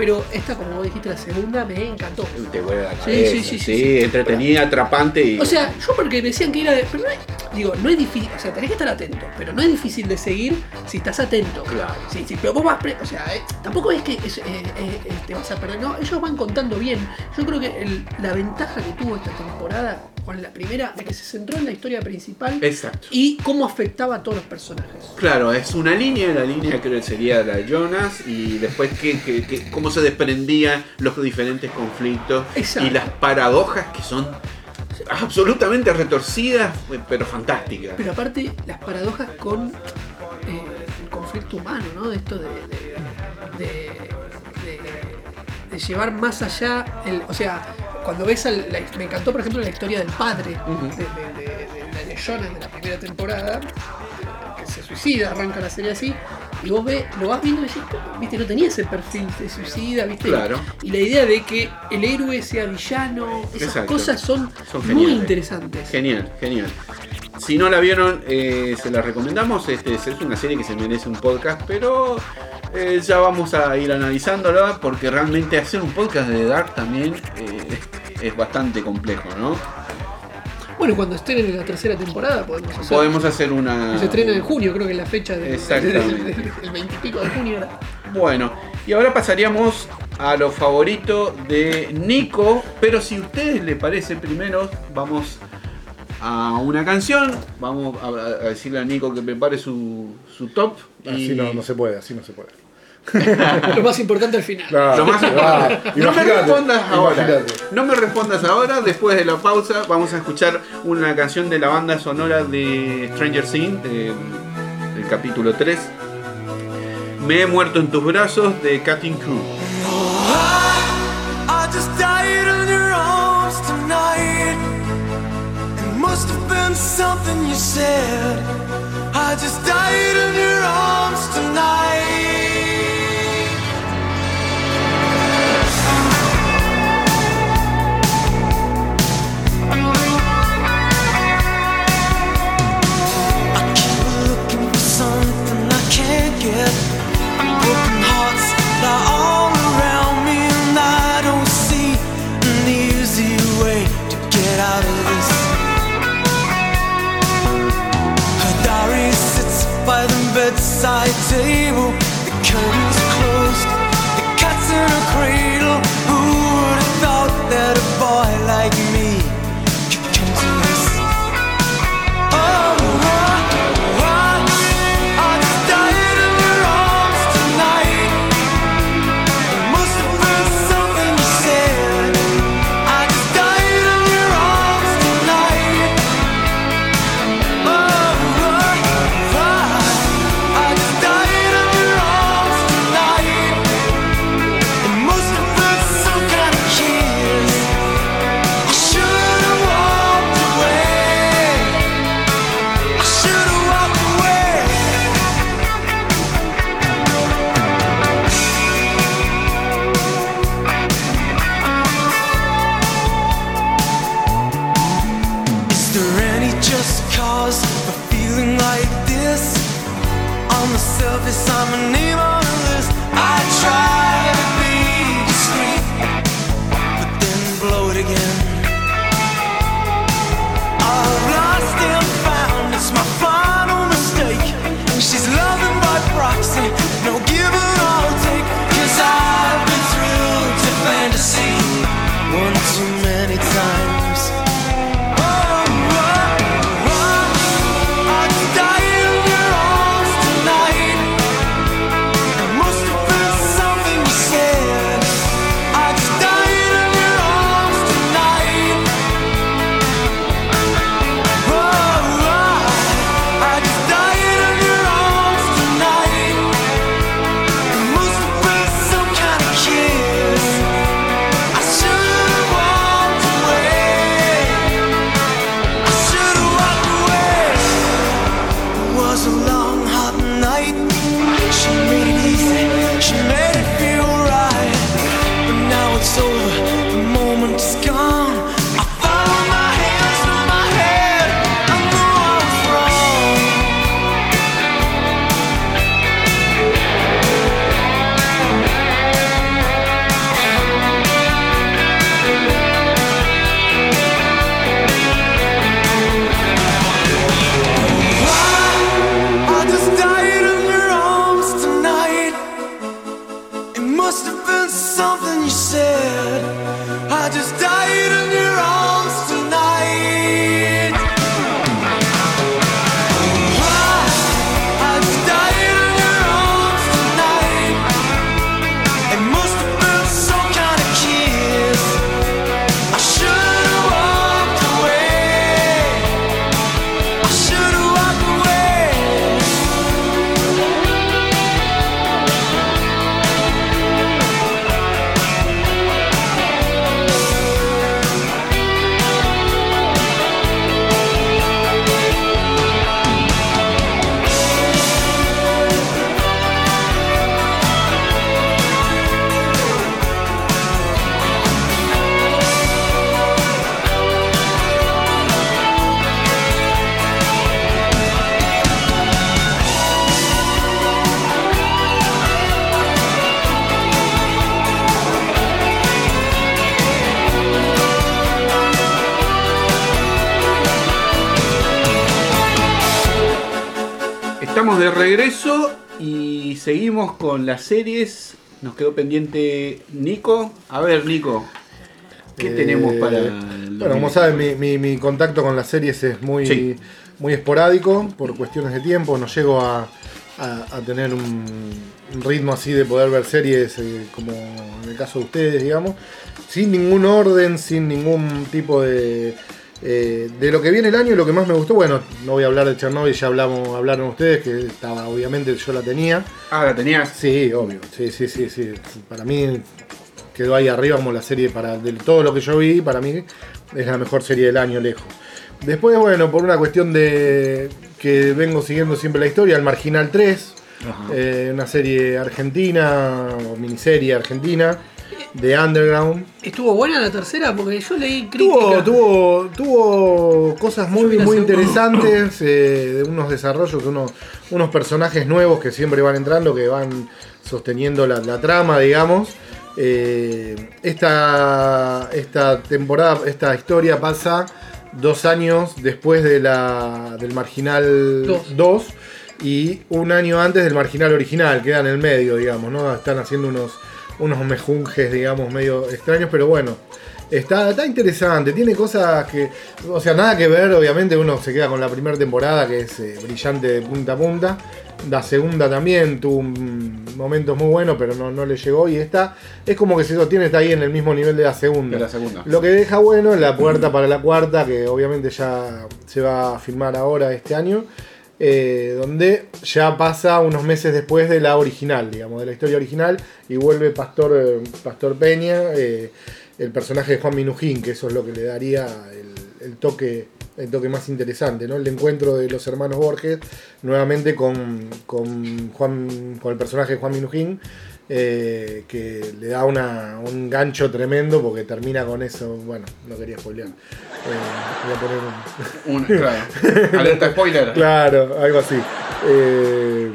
Pero esta, como vos dijiste, la segunda me encantó. Te vuela la Sí, cabeza. sí, sí, sí, sí. entretenida, atrapante y. O sea, yo porque decían que era de. Pero no es, digo, no es difícil. O sea, tenés que estar atento. Pero no es difícil de seguir si estás atento. Claro. Sí, sí, pero vos vas. pre- o sea, eh, tampoco es que es, eh, eh, te vas a perder. No, ellos van contando bien. Yo creo que el- la ventaja que tuvo esta temporada con la primera, de que se centró en la historia principal Exacto. y cómo afectaba a todos los personajes. Claro, es una línea, la línea creo que sería la de Jonas y después que, que- que- cómo se desprendían los diferentes conflictos Exacto. y las paradojas que son absolutamente retorcidas pero fantásticas. Pero aparte, las paradojas con eh, el conflicto humano, ¿no? De esto de llevar más allá. El, o sea, cuando ves. al- la- me encantó, por ejemplo, la historia del padre de, de, de- de- de Jonas de la primera temporada, que se suicida, arranca la serie así. Y vos ves, lo vas viendo y decís, viste, no tenía ese perfil de suicida, viste. Claro. Y la idea de que el héroe sea villano, esas Exacto. cosas son, Son muy interesantes. Genial, genial. Si no la vieron, eh, se la recomendamos. Este, es una serie que se merece un podcast, pero eh, ya vamos a ir analizándola porque realmente hacer un podcast de Dark también eh, es bastante complejo, ¿no? Bueno, cuando estén en la tercera temporada podemos hacer. Podemos hacer una. Se estrena en junio, creo que es la fecha (laughs) del Exactamente. el 20 y pico de junio era. Bueno, y ahora pasaríamos a lo favorito de Nico, pero si a ustedes les parece primero, vamos a una canción, vamos a, a decirle a Nico que prepare su, su top. y- Así no, no se puede, así no se puede. (laughs) Lo más importante al final. Claro, Lo más ah. No me respondas ahora. imagínate. No me respondas ahora. Después de la pausa, vamos a escuchar una canción de la banda sonora de Stranger Things, del, del capítulo 3. Me he muerto en tus brazos de Cutting Crew. Must have been something you said. I just died in your arms tonight. Seguimos con las series. Nos quedó pendiente Nico. A ver, Nico, ¿qué Eh, tenemos para el Bueno, como 2020? saben, mi, mi- mi contacto con las series es muy, Sí. muy esporádico por cuestiones de tiempo. No llego a, a- a tener un, un ritmo así de poder ver series eh, como en el caso de ustedes, digamos, sin ningún orden, sin ningún tipo de. Eh, de lo que viene el año, lo que más me gustó, bueno, no voy a hablar de Chernobyl, ya hablamos, hablaron ustedes, que estaba, obviamente yo la tenía. Ah, la tenías. Sí, obvio. Sí, sí, sí, sí. Para mí quedó ahí arriba como la serie para de todo lo que yo vi, para mí es la mejor serie del año lejos. Después, bueno, por una cuestión de que vengo siguiendo siempre la historia, el Marginal 3, Ajá. eh, una serie argentina o miniserie argentina de Underground. ¿Estuvo buena la tercera? Porque yo leí Tuvo, críticas. tuvo, tuvo cosas Yo muy, muy interesantes, eh, de unos desarrollos, de unos, unos personajes nuevos que siempre van entrando, que van sosteniendo la, la trama, digamos. Eh, esta, esta temporada, esta historia pasa dos años después de la, del Marginal Dos. 2 y un año antes del Marginal original, queda en el medio, digamos, ¿no? Están haciendo unos, unos mejunjes, digamos, medio extraños, pero bueno. Está, está interesante, tiene cosas que, o sea, nada que ver, obviamente uno se queda con la primera temporada que es eh, brillante de punta a punta, la segunda también tuvo momentos muy buenos, pero no, no le llegó y esta es como que se sostiene, está ahí en el mismo nivel de la segunda. De la segunda. Lo que deja bueno es la puerta para la cuarta, que obviamente ya se va a filmar ahora este año, eh, donde ya pasa unos meses después de la original, digamos, de la historia original, y vuelve Pastor, eh, Pastor Peña, eh, el personaje de Juan Minujín, que eso es lo que le daría el, el toque el toque más interesante, ¿no? El encuentro de los hermanos Borges nuevamente con, con Juan con el personaje de Juan Minujín, eh, que le da una, un gancho tremendo porque termina con eso. Bueno, no quería spoilear. Eh, voy a poner un, (laughs) Un- claro. Alerta spoiler. Claro, algo así. Eh,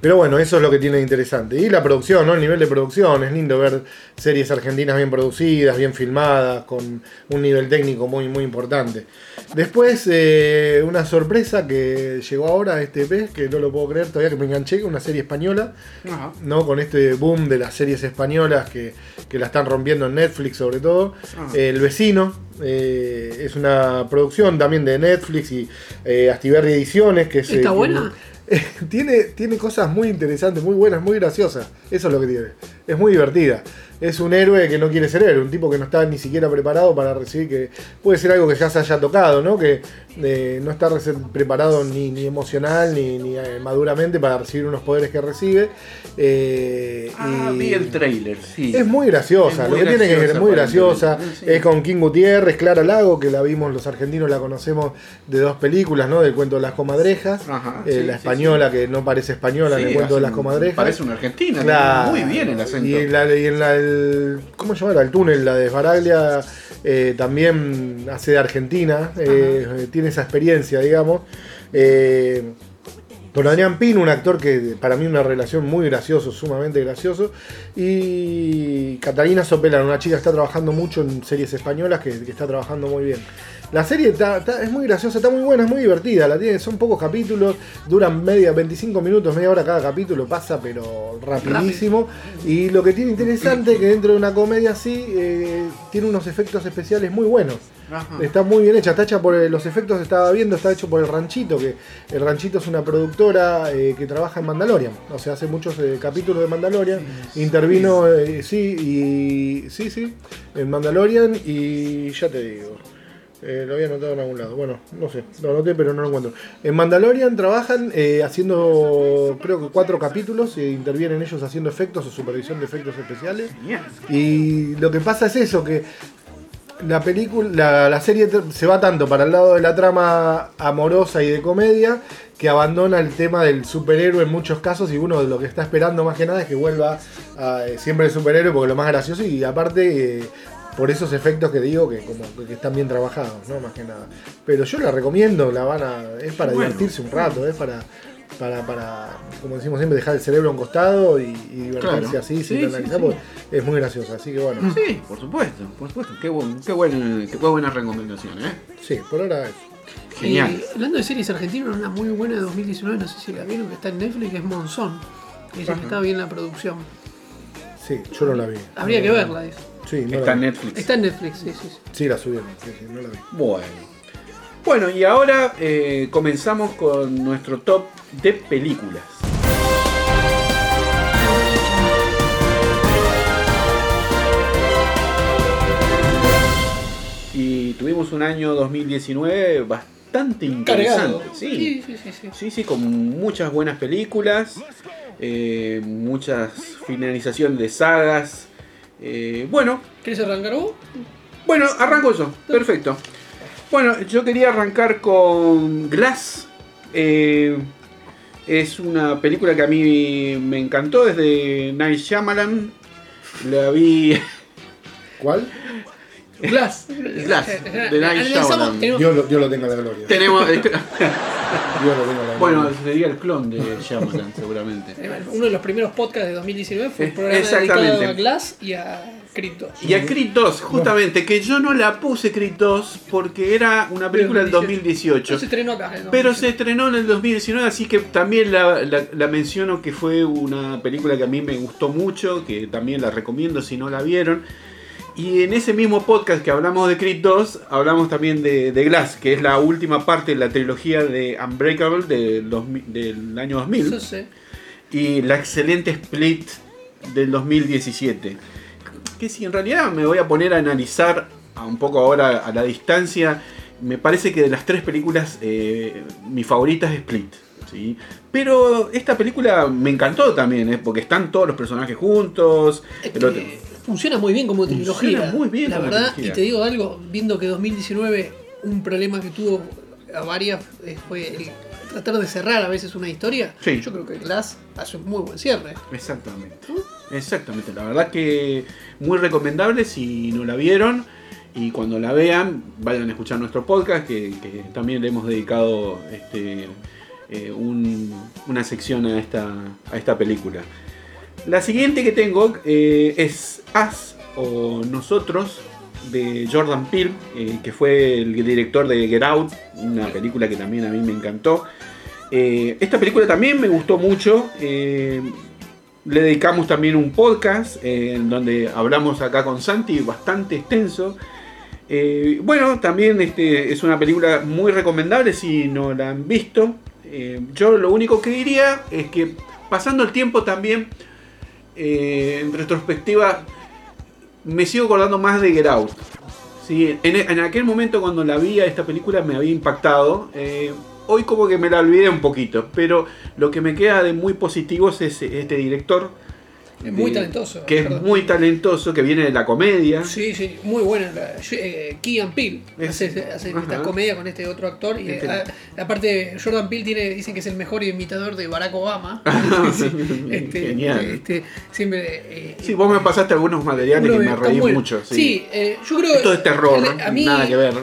pero bueno, eso es lo que tiene de interesante. Y la producción, ¿no? El nivel de producción. Es lindo ver series argentinas bien producidas, bien filmadas, con un nivel técnico muy, muy importante. Después, eh, una sorpresa que llegó ahora este mes, que no lo puedo creer todavía que me enganché, una serie española. Ajá. ¿no? Con este boom de las series españolas que, que la están rompiendo en Netflix sobre todo. Eh, El vecino eh, es una producción también de Netflix y eh, Astiberri Ediciones. Que es, ¿Está eh, buena? (laughs) tiene, tiene cosas muy interesantes, muy buenas, muy graciosas. Eso es lo que tiene. Es muy divertida. Es un héroe que no quiere ser héroe, un tipo que no está ni siquiera preparado para recibir que puede ser algo que ya se haya tocado, ¿no? Que eh, no está preparado ni, ni emocional ni, ni, eh, maduramente para recibir unos poderes que recibe. Eh, Ah, y- vi el trailer, sí. es muy graciosa, Es lo muy que tiene que ser graciosa, muy graciosa. sí. Es con King Gutiérrez, Clara Lago, que la vimos los argentinos, la conocemos de dos películas, ¿no? Del cuento de las comadrejas. Ajá, Eh, la sí, española que no parece española en el cuento de las comadrejas. Parece una argentina, muy bien el acento. Y en la, y en la- el- ¿cómo se llama? El túnel, la de también hace de Argentina, eh, tiene esa experiencia, digamos. Eh, con Adrián Pino, un actor que para mí una relación muy gracioso, sumamente gracioso. Y Catalina Sopela, una chica que está trabajando mucho en series españolas, que, que está trabajando muy bien. La serie está- está- es muy graciosa, está muy buena, es muy divertida. La tiene, son pocos capítulos, duran media, 25 minutos, media hora cada capítulo, pasa pero rapidísimo. Y lo que tiene interesante que dentro de una comedia así, eh, tiene unos efectos especiales muy buenos. Ajá. Está muy bien hecha, está hecha por eh, los efectos estaba viendo, está hecho por el Ranchito, que el Ranchito es una productora eh, que trabaja en Mandalorian, o sea, hace muchos eh, capítulos de Mandalorian, intervino, eh, sí, y sí, sí, en Mandalorian y ya te digo. eh, lo había anotado en algún lado. Bueno, no sé, lo anoté pero no lo encuentro. En Mandalorian trabajan eh, haciendo creo que cuatro capítulos e intervienen ellos haciendo efectos o supervisión de efectos especiales. Y lo que pasa es eso, que la película, la, la serie se va tanto para el lado de la trama amorosa y de comedia que abandona el tema del superhéroe en muchos casos y uno de lo que está esperando más que nada es que vuelva a, eh, siempre el superhéroe porque lo más gracioso y aparte eh, por esos efectos que digo que como que están bien trabajados, ¿no? Más que nada. Pero yo la recomiendo, la van a, es para Bueno. divertirse un rato, es para para, para, como decimos siempre, dejar el cerebro a un costado y, y divertirse Claro. así, Sí, sin sí, analizar, sí. es muy graciosa, así que bueno. Sí, por supuesto, por supuesto. Qué, buen, qué, buena, qué buena recomendación, ¿eh? Sí, por ahora es. Genial. Eh, hablando de series argentinas, una muy buena de 2019, no sé si la vieron, que está en Netflix, que es Monzón. Dicen que está bien la producción. Sí, yo no la vi. Habría que verla. dice. Sí, no Está en. Netflix. Está en Netflix, sí, sí. sí. Sí, la subieron. Sí, sí, no la vi. Bueno. Bueno, y ahora eh, comenzamos con nuestro top de películas. Y tuvimos un año 2019 bastante interesante. Sí, sí, sí, sí, sí. con muchas buenas películas, eh, muchas finalizaciones de sagas. Eh, bueno, ¿Querés arrancar vos? bueno, arranco yo. Perfecto. Bueno, yo quería arrancar con Glass. Eh, es una película que a mí me encantó desde Night Shyamalan. La vi. (laughs) ¿Cuál? Glass. Glass, de Night Shyamalan. Dios lo, Dios lo tenga la gloria. Tenemos. (laughs) Dios lo tenga en la bueno, gloria. sería el clon de Shyamalan, seguramente. Uno de los primeros podcasts de 2019 fue un programa exactamente. dedicado a Glass y a Y a 2, justamente, que yo no la puse 2 porque era una película del 2018. No se estrenó acá. en Pero 2018. se estrenó en el 2019, así que también la, la- la menciono que fue una película que a mí me gustó mucho, que también la recomiendo si no la vieron. Y en ese mismo podcast que hablamos de Creed 2, hablamos también de, de Glass, que es la última parte de la trilogía de Unbreakable del, 2000 del año 2000. Eso sí. Y la excelente Split del 2017. Que si en realidad me voy a poner a analizar a un poco ahora a la distancia, me parece que de las tres películas eh, mi favorita es Split. ¿sí? Pero esta película me encantó también, ¿eh? porque están todos los personajes juntos. Es el otro- que funciona muy bien como trilogía. muy bien La verdad, trilogía. y te digo algo, viendo que 2019 un problema que tuvo a varias eh, fue el tratar de cerrar a veces una historia. Sí. Yo creo que Glass hace un muy buen cierre. Exactamente. Exactamente. La verdad que muy recomendable si no la vieron. Y cuando la vean, vayan a escuchar nuestro podcast, que, también le hemos dedicado este, eh, un- una sección a esta, a esta película. La siguiente que tengo eh, es Us o Nosotros de Jordan Peele, eh, que fue el director de Get Out, una película que también a mí me encantó. Esta película también me gustó mucho. Le dedicamos también un podcast eh, en donde hablamos acá con Santi, bastante extenso. Eh, bueno, también este, es una película muy recomendable si no la han visto. Eh, yo lo único que diría es que pasando el tiempo también, en retrospectiva, me sigo acordando más de Get Out. Sí, en, en aquel momento cuando la vi a esta película me había impactado. Hoy como que me la olvidé un poquito, pero lo que me queda de muy positivo es este director. Es muy de- talentoso, Que es perdón. muy talentoso, que viene de la comedia. Sí, sí, muy buena. La, eh, Key and Peele Es- hace, hace esta comedia con este otro actor. Y Este- eh, a- aparte, Jordan Peele tiene, dicen que es el mejor imitador de Barack Obama. (laughs) (laughs) Sí, este, Genial. este, siempre. eh, Sí, vos me pasaste algunos materiales que me reí bueno. mucho. Sí. Sí, eh, yo creo Esto es terror, eh, ¿no? Nada que ver.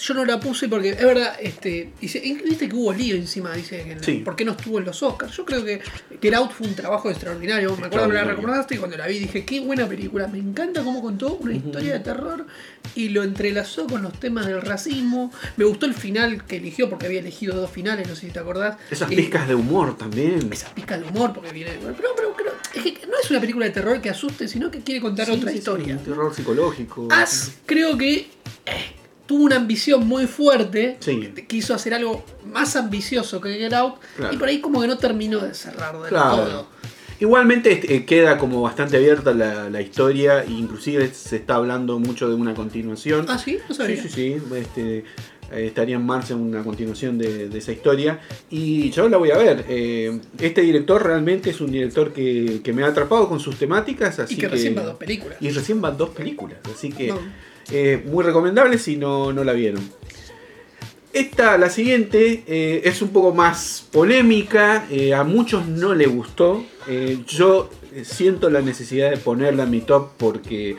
Yo no la puse porque es verdad, este, dice, viste que hubo lío encima, dice que Sí. por qué no estuvo en los Oscars. Yo creo que Get Out fue un trabajo extraordinario. Me acuerdo que Extraordinario. Recomendaste y cuando la vi dije, qué buena película. Me encanta cómo contó una historia de terror y lo entrelazó con los temas del racismo. Me gustó el final que eligió porque había elegido dos finales, no sé si te acordás. Esas pizcas de humor también. esas pizcas de humor, porque viene. Pero, pero, pero es que no es una película de terror que asuste, sino que quiere contar Sí, otra sí, historia. un terror psicológico. As creo que eh, tuvo una ambición muy fuerte, Sí. quiso hacer algo más ambicioso que Get Out, Claro. y por ahí como que no terminó de cerrar del Claro. todo. Igualmente este, queda como bastante abierta la, la historia, e inclusive se está hablando mucho de una continuación. Ah, sí, no sí, sabía. sí, sí. Este, eh, estaría en marcha una continuación de, de esa historia. Y yo la voy a ver. Eh, este director realmente es un director que, que me ha atrapado con sus temáticas. Así y que recién va a dos películas. Y recién van dos películas. Así que No. eh, muy recomendable si no, no la vieron. Esta, la siguiente, eh, es un poco más polémica, eh, a muchos no le gustó. Eh, yo siento la necesidad de ponerla en mi top porque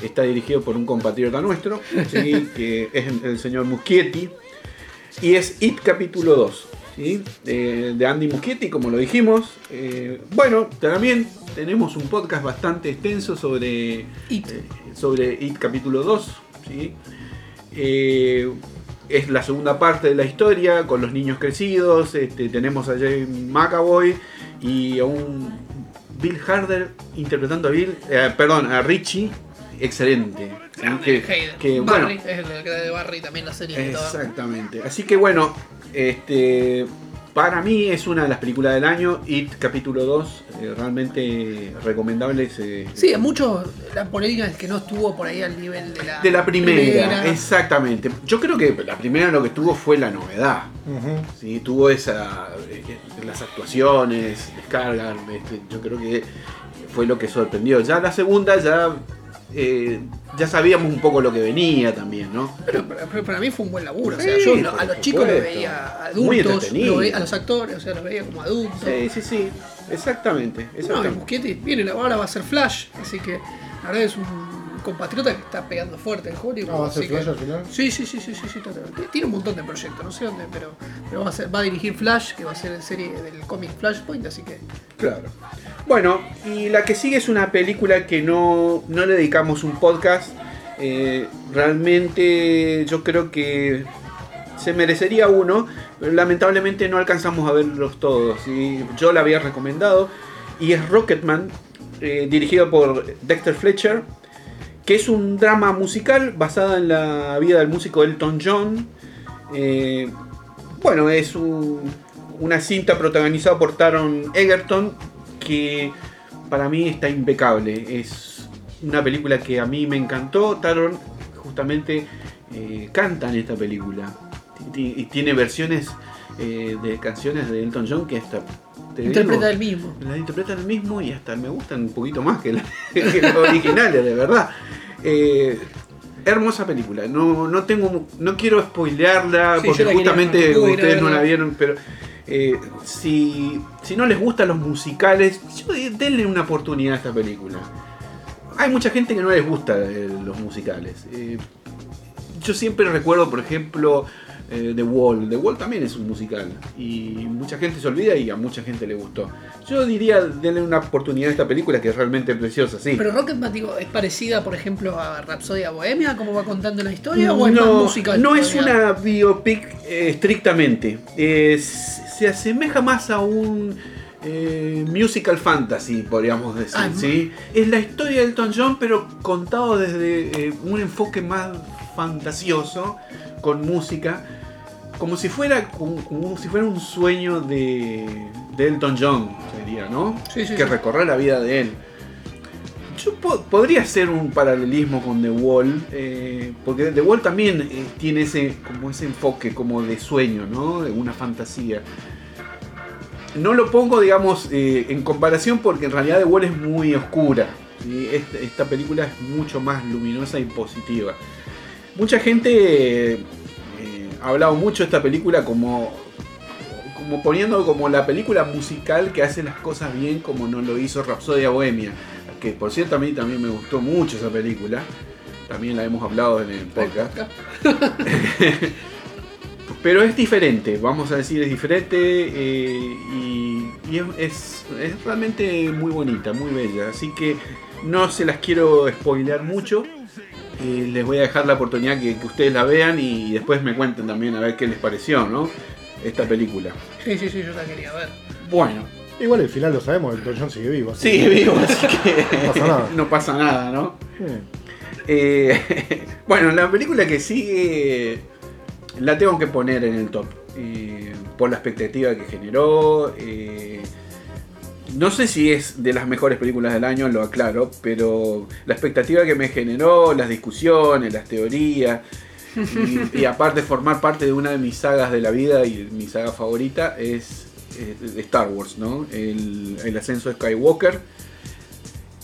está dirigido por un compatriota nuestro, ¿sí? (laughs) que es el señor Muschietti, y es It capítulo 2, ¿sí? De Andy Muschietti, como lo dijimos. Bueno, también tenemos un podcast bastante extenso sobre It. sobre It capítulo 2. ¿sí? Es la segunda parte de la historia, con los niños crecidos. Este, tenemos a James McAvoy y a un Bill Harder interpretando a Bill, eh, perdón, a Richie. Excelente. Que- Barry, bueno, es el que de Barry también la serie. Exactamente. Así que bueno, este, para mí es una de las películas del año. It capítulo 2, eh, realmente recomendable. eh, Sí, a muchos la polémica es que no estuvo por ahí al nivel de la, de la primera, exactamente. Yo creo que la primera lo que tuvo fue la novedad. Sí, tuvo esa eh, las actuaciones, descargan, este, yo creo que fue lo que sorprendió. Ya la segunda ya eh, ya sabíamos un poco lo que venía también, ¿no? Pero, para- pero para mí fue un buen laburo. o sea, yo a los chicos los veía adultos, lo veía- a los actores, o sea, los veía como adultos. Sí, sí, sí, exactamente, No, y exactamente. Muschietti viene, ahora va a ser Flash, así que la verdad es un compatriota que está pegando fuerte en Hollywood. Ah, ¿va a ser que- Flash al final? Sí, sí, sí, sí, sí, sí, totalmente. Tiene un montón de proyectos, no sé dónde, pero, pero va, a ser, va a dirigir Flash, que va a ser en serie del cómic Flashpoint, así que Claro. Bueno, y la que sigue es una película que no, no le dedicamos un podcast. Eh, realmente yo creo que se merecería uno, pero lamentablemente no alcanzamos a verlos todos. y Yo la había recomendado y es Rocketman, eh, dirigido por Dexter Fletcher, que es un drama musical basada en la vida del músico Elton John. Eh, bueno, es un- una cinta protagonizada por Taron Egerton que para mí está impecable. Es una película que a mí me encantó. Taron justamente eh, canta en esta película y tiene versiones eh, de canciones de Elton John que hasta te interpreta digo, el mismo. las interpretan el mismo y hasta me gustan un poquito más que, la- (laughs) que las originales, de verdad. Eh, hermosa película. No, no tengo, no quiero spoilearla Sí, porque la quería- justamente ustedes no la vieron, pero eh, si, si no les gustan los musicales, yo, denle una oportunidad a esta película. Hay mucha gente que no les gusta eh, los musicales. Yo siempre recuerdo, por ejemplo, eh, The Wall. The Wall también es un musical. Y mucha gente se olvida y a mucha gente le gustó. Yo diría, denle una oportunidad a esta película que es realmente preciosa, sí. Pero Rocketman digo, es parecida, por ejemplo, a Rapsodia Bohemia, como va contando la historia, o es más no, musical. no es una biopic eh, estrictamente. Es- se asemeja más a un eh, musical fantasy, podríamos decir. Ah, ¿sí? Es la historia de Elton John, pero contado desde eh, un enfoque más fantasioso, con música. Como si fuera, como, como si fuera un sueño de, de Elton John, sería, ¿no? Sí, sí, que sí. recorrer la vida de él. Yo po- podría hacer un paralelismo con The Wall, eh, porque The Wall también eh, tiene ese, como ese enfoque como de sueño, ¿no? De una fantasía. No lo pongo, digamos, eh, en comparación porque en realidad The Wall es muy oscura. ¿sí? Esta, esta película es mucho más luminosa y positiva. Mucha gente hablado mucho de esta película como, como poniendo como la película musical que hace las cosas bien como no lo hizo Rapsodia Bohemia. Que por cierto a mí también me gustó mucho esa película. También la hemos hablado en el podcast. (laughs) Pero es diferente, vamos a decir, es diferente eh, y, y es, es- es realmente muy bonita, muy bella. Así que no se las quiero spoilear mucho. Eh, les voy a dejar la oportunidad que, que ustedes la vean y después me cuenten también a ver qué les pareció, ¿no? Esta película. Sí, sí, sí, yo la quería ver. Bueno, Igual el final lo sabemos, el John sigue vivo. así sigue que- vivo, así que (laughs) No pasa nada. no pasa nada, ¿no? Eh, (laughs) bueno, la película que sigue la tengo que poner en el top. eh, por la expectativa que generó. eh, no sé si es de las mejores películas del año, lo aclaro, pero la expectativa que me generó, las discusiones, las teorías, y, y aparte formar parte de una de mis sagas de la vida y mi saga favorita es Star Wars, ¿no? El, ascenso de Skywalker.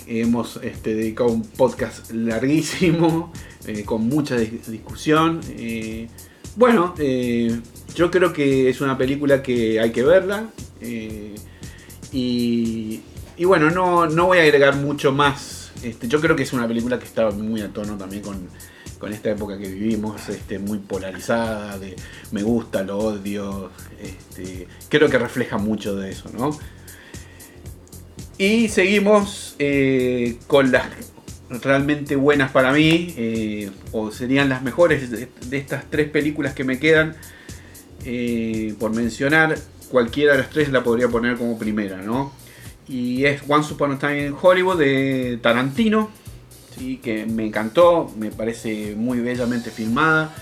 Hemos este, dedicado un podcast larguísimo, (laughs) eh, con mucha dis- discusión. eh, bueno, eh, yo creo que es una película que hay que verla. Y, bueno, no, no voy a agregar mucho más. Este, yo creo que es una película que está muy a tono también con, con esta época que vivimos, este, muy polarizada, de me gusta, lo odio. Este, creo que refleja mucho de eso, ¿no? Y seguimos eh, con las realmente buenas para mí, eh, o serían las mejores de, de estas tres películas que me quedan. Eh, por mencionar, cualquiera de las tres la podría poner como primera, ¿no? Y es Once Upon a Time in Hollywood de Tarantino, que me encantó, me parece muy bellamente filmada.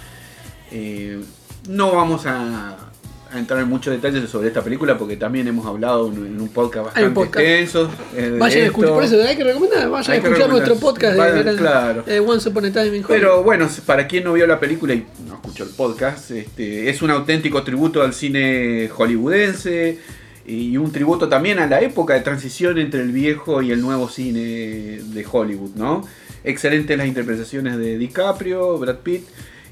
Eh, no vamos a, a entrar en muchos detalles sobre esta película porque también hemos hablado en, un podcast bastante podcast. extenso. eh, Vayan a escuchar, por eso hay que recomendar, vayan a escuchar nuestro podcast Vayan, de, de- claro. de Once Upon a Time in. Pero bueno, para quien no vio la película y no escuchó el podcast, este, es un auténtico tributo al cine hollywoodense y un tributo también a la época de transición entre el viejo y el nuevo cine de Hollywood, ¿no? Excelentes las interpretaciones de DiCaprio, Brad Pitt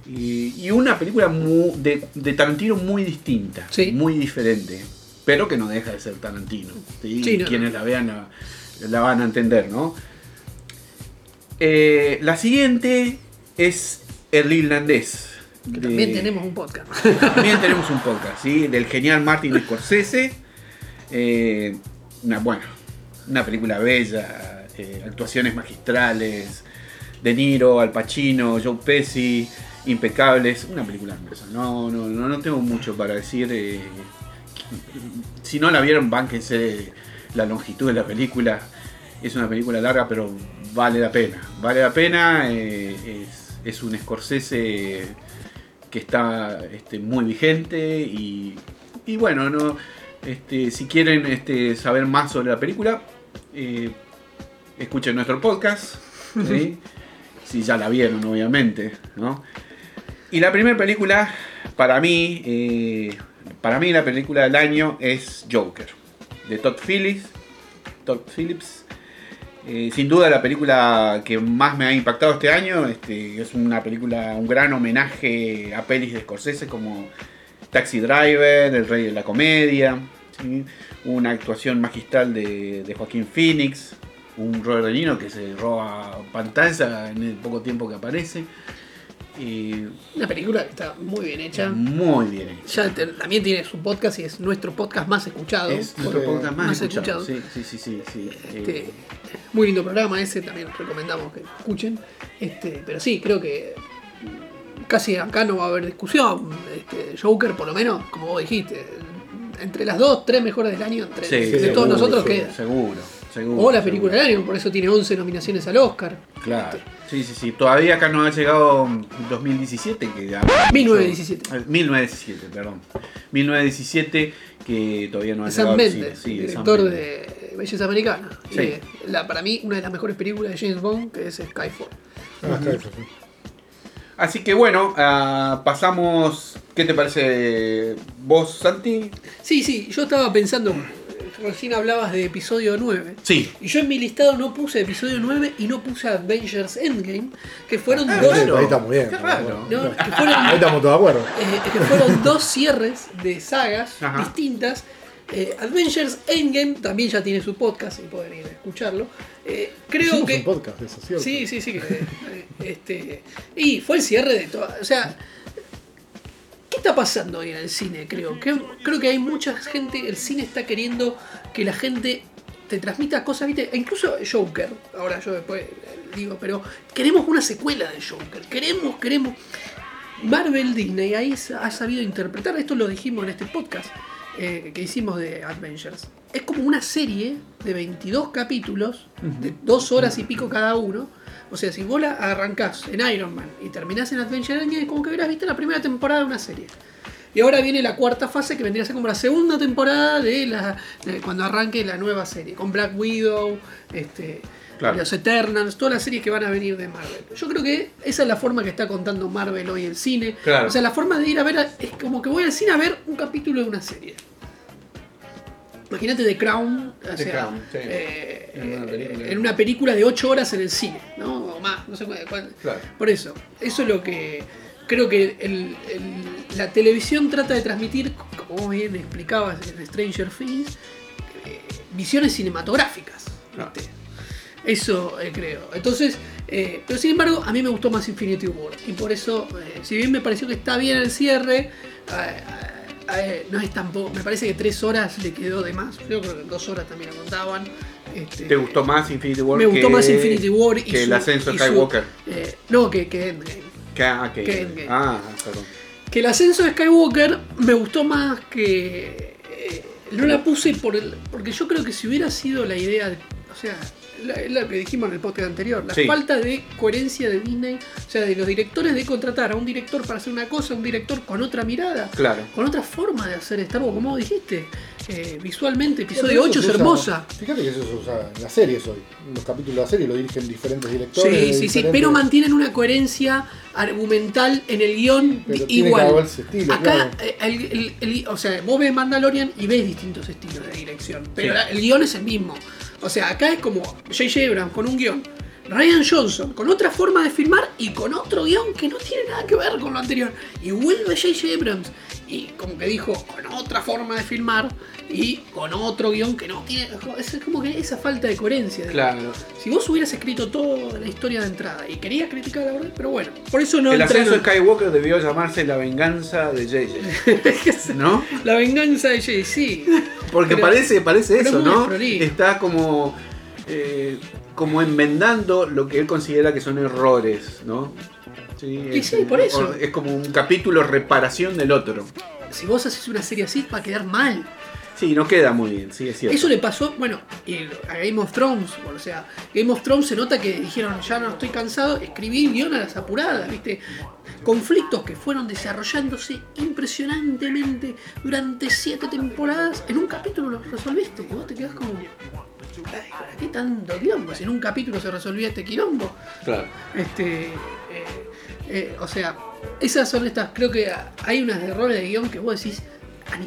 y, y una película mu- de, de Tarantino muy distinta, Sí. muy diferente, pero que no deja de ser Tarantino. ¿sí? Sí, no, Quienes la vean la, la van a entender, ¿no? Eh, la siguiente es El Irlandés. Que de- también tenemos un podcast. (laughs) también tenemos un podcast, ¿sí? Del genial Martin Scorsese. Eh, una, bueno, una película bella, eh, actuaciones magistrales, De Niro, Al Pacino, Joe Pesci, impecables. Una película hermosa. No, no, no, no tengo mucho para decir. eh, si no la vieron, bánquense la longitud de la película. Es una película larga, pero vale la pena. Vale la pena. eh, es, es un Scorsese que está este, muy vigente y, y bueno, no, este, si quieren este, saber más sobre la película, eh, escuchen nuestro podcast, ¿sí? (laughs) si ya la vieron obviamente, ¿no? Y la primera película, para mí, eh, para mí la película del año es Joker, de Todd Phillips. Todd Phillips. Eh, sin duda la película que más me ha impactado este año este, es una película, un gran homenaje a pelis de Scorsese como Taxi Driver, El Rey de la Comedia, una actuación magistral de, de Joaquín Phoenix, un Robert De Niro que se roba pantalla en el poco tiempo que aparece. Y Una película que está muy bien hecha. muy bien hecho. Ya te- también tiene su podcast y es nuestro podcast más escuchado. Es nuestro podcast más, Más escuchado. escuchado. Sí, sí, sí, sí. Este, Eh, muy lindo programa ese, también recomendamos que escuchen. Este, pero sí, creo que casi acá no va a haber discusión. Este, Joker, por lo menos, como vos dijiste, entre las dos, tres mejores del año, entre, sí, de seguro, todos nosotros sí, queda. Seguro, seguro. O la seguro. película del año, por eso tiene 11 nominaciones al Oscar. Claro. Sí, sí, sí. Todavía acá no ha llegado 2017, que ya. 1917. Ah, 1917, perdón. 1917, que todavía no ha De Sam llegado. Mendes. Sí, de Sam director Mendes. de Belleza Americana. Sí. Eh, la, para mí, una de las mejores películas de James Bond, que es Skyfall. Ah. Así que bueno, ah, pasamos. ¿Qué te parece vos, Santi? Sí, sí, yo estaba pensando, recién hablabas de episodio 9. Sí. Y yo en mi listado no puse episodio 9 y no puse Avengers Endgame, que fueron Ah, dos. claro. Ahí está muy bien. Qué está muy raro. bueno. no, que fueron, Ahí estamos todos de acuerdo. eh, que fueron dos cierres de sagas Ajá. distintas. Eh, Avengers Endgame también ya tiene su podcast y pueden ir a escucharlo. Eh, creo Hicimos que. un podcast de eso, ¿cierto? Sí, sí, sí. eh, este, y fue el cierre de todo. O sea, ¿qué está pasando hoy en el cine? Creo que creo que hay mucha gente. El cine está queriendo que la gente te transmita cosas, ¿viste? E incluso Joker. Ahora yo después eh, digo, pero queremos una secuela de Joker. Queremos, queremos. Marvel Disney ahí ha sabido interpretar. Esto lo dijimos en este podcast eh, que hicimos de Avengers. Es como una serie de 22 capítulos, de dos horas y pico cada uno. O sea, si vos la arrancás en Iron Man y terminás en Avengers Endgame, es como que hubieras visto la primera temporada de una serie. Y ahora viene la cuarta fase que vendría a ser como la segunda temporada de la de cuando arranque la nueva serie, con Black Widow, este, Claro. los Eternals, todas las series que van a venir de Marvel. Yo creo que esa es la forma que está contando Marvel hoy el cine. Claro. O sea, la forma de ir a ver a- es como que voy al cine a ver un capítulo de una serie. Imagínate The Crown, o sea, Crown, sí. eh, En una película. en una película de 8 horas en el cine, ¿no? O más, no sé cuál. Claro. Por eso, eso es lo que creo que el- el- la televisión trata de transmitir, como bien explicabas en Stranger Things, eh, visiones cinematográficas. Claro. ¿viste? Eso eh, creo. Entonces, eh, pero sin embargo, a mí me gustó más Infinity War. Y por eso, eh, si bien me pareció que está bien el cierre, eh, no es tampoco. Me parece que tres horas le quedó de más. Creo que dos horas también la contaban. Este, ¿Te gustó más Infinity War? Me gustó que- más Infinity War y que el su- ascenso de y su- Skywalker. eh, no, que, que Endgame. Que, ah, que- que Endgame. ah, perdón. Que el ascenso de Skywalker me gustó más que. eh, no la puse por el, porque yo creo que si hubiera sido la idea. de- o sea, lo que dijimos en el podcast anterior. La Sí. falta de coherencia de Disney. O sea, de los directores de contratar a un director para hacer una cosa, un director con otra mirada. Claro. Con otra forma de hacer Star Wars, como vos dijiste. Eh, visualmente, episodio eso 8 es usa- hermosa. Fíjate que eso se usa en las series hoy. Los capítulos de la serie lo dirigen diferentes Sí, directores. sí, sí, diferentes- pero mantienen una coherencia argumental en el guion Pero tiene igual. estilo, Acá, claro. eh, el- el- el- o sea, vos ves Mandalorian y ves distintos estilos de dirección, pero Sí. el guion es el mismo. O sea, acá es como J.J. Abrams con un guion, Ryan Johnson con otra forma de filmar y con otro guion que no tiene nada que ver con lo anterior. Y vuelve J.J. Abrams y como que dijo, con otra forma de filmar y con otro guion que no tiene... Es como que esa falta de coherencia. Claro. Si vos hubieras escrito toda la historia de entrada y querías criticar la verdad, pero bueno, por eso no el ascenso de en- Skywalker debió llamarse La venganza de JJ. (laughs) ¿No? La venganza de Jay, sí. Porque Pero- parece, parece eso, ¿no? Está como. eh, como enmendando lo que él considera que son errores, ¿no? Sí, es, sí, por eso. Es como un capítulo reparación del otro. Si vos haces una serie así, va a quedar mal. Sí, no queda muy bien, sí, es cierto. Eso le pasó, bueno, a Game of Thrones, o sea, Game of Thrones se nota que dijeron, ya no estoy cansado, escribí guion a las apuradas, ¿viste? Conflictos que fueron desarrollándose impresionantemente durante siete temporadas, en un capítulo los resolviste, y vos te quedás como, "Ay, ¿para qué tanto quilombo? Si en un capítulo se resolvía este quilombo. Claro. Este, eh, eh, o sea, esas son estas, creo que hay unos errores de guion que vos decís,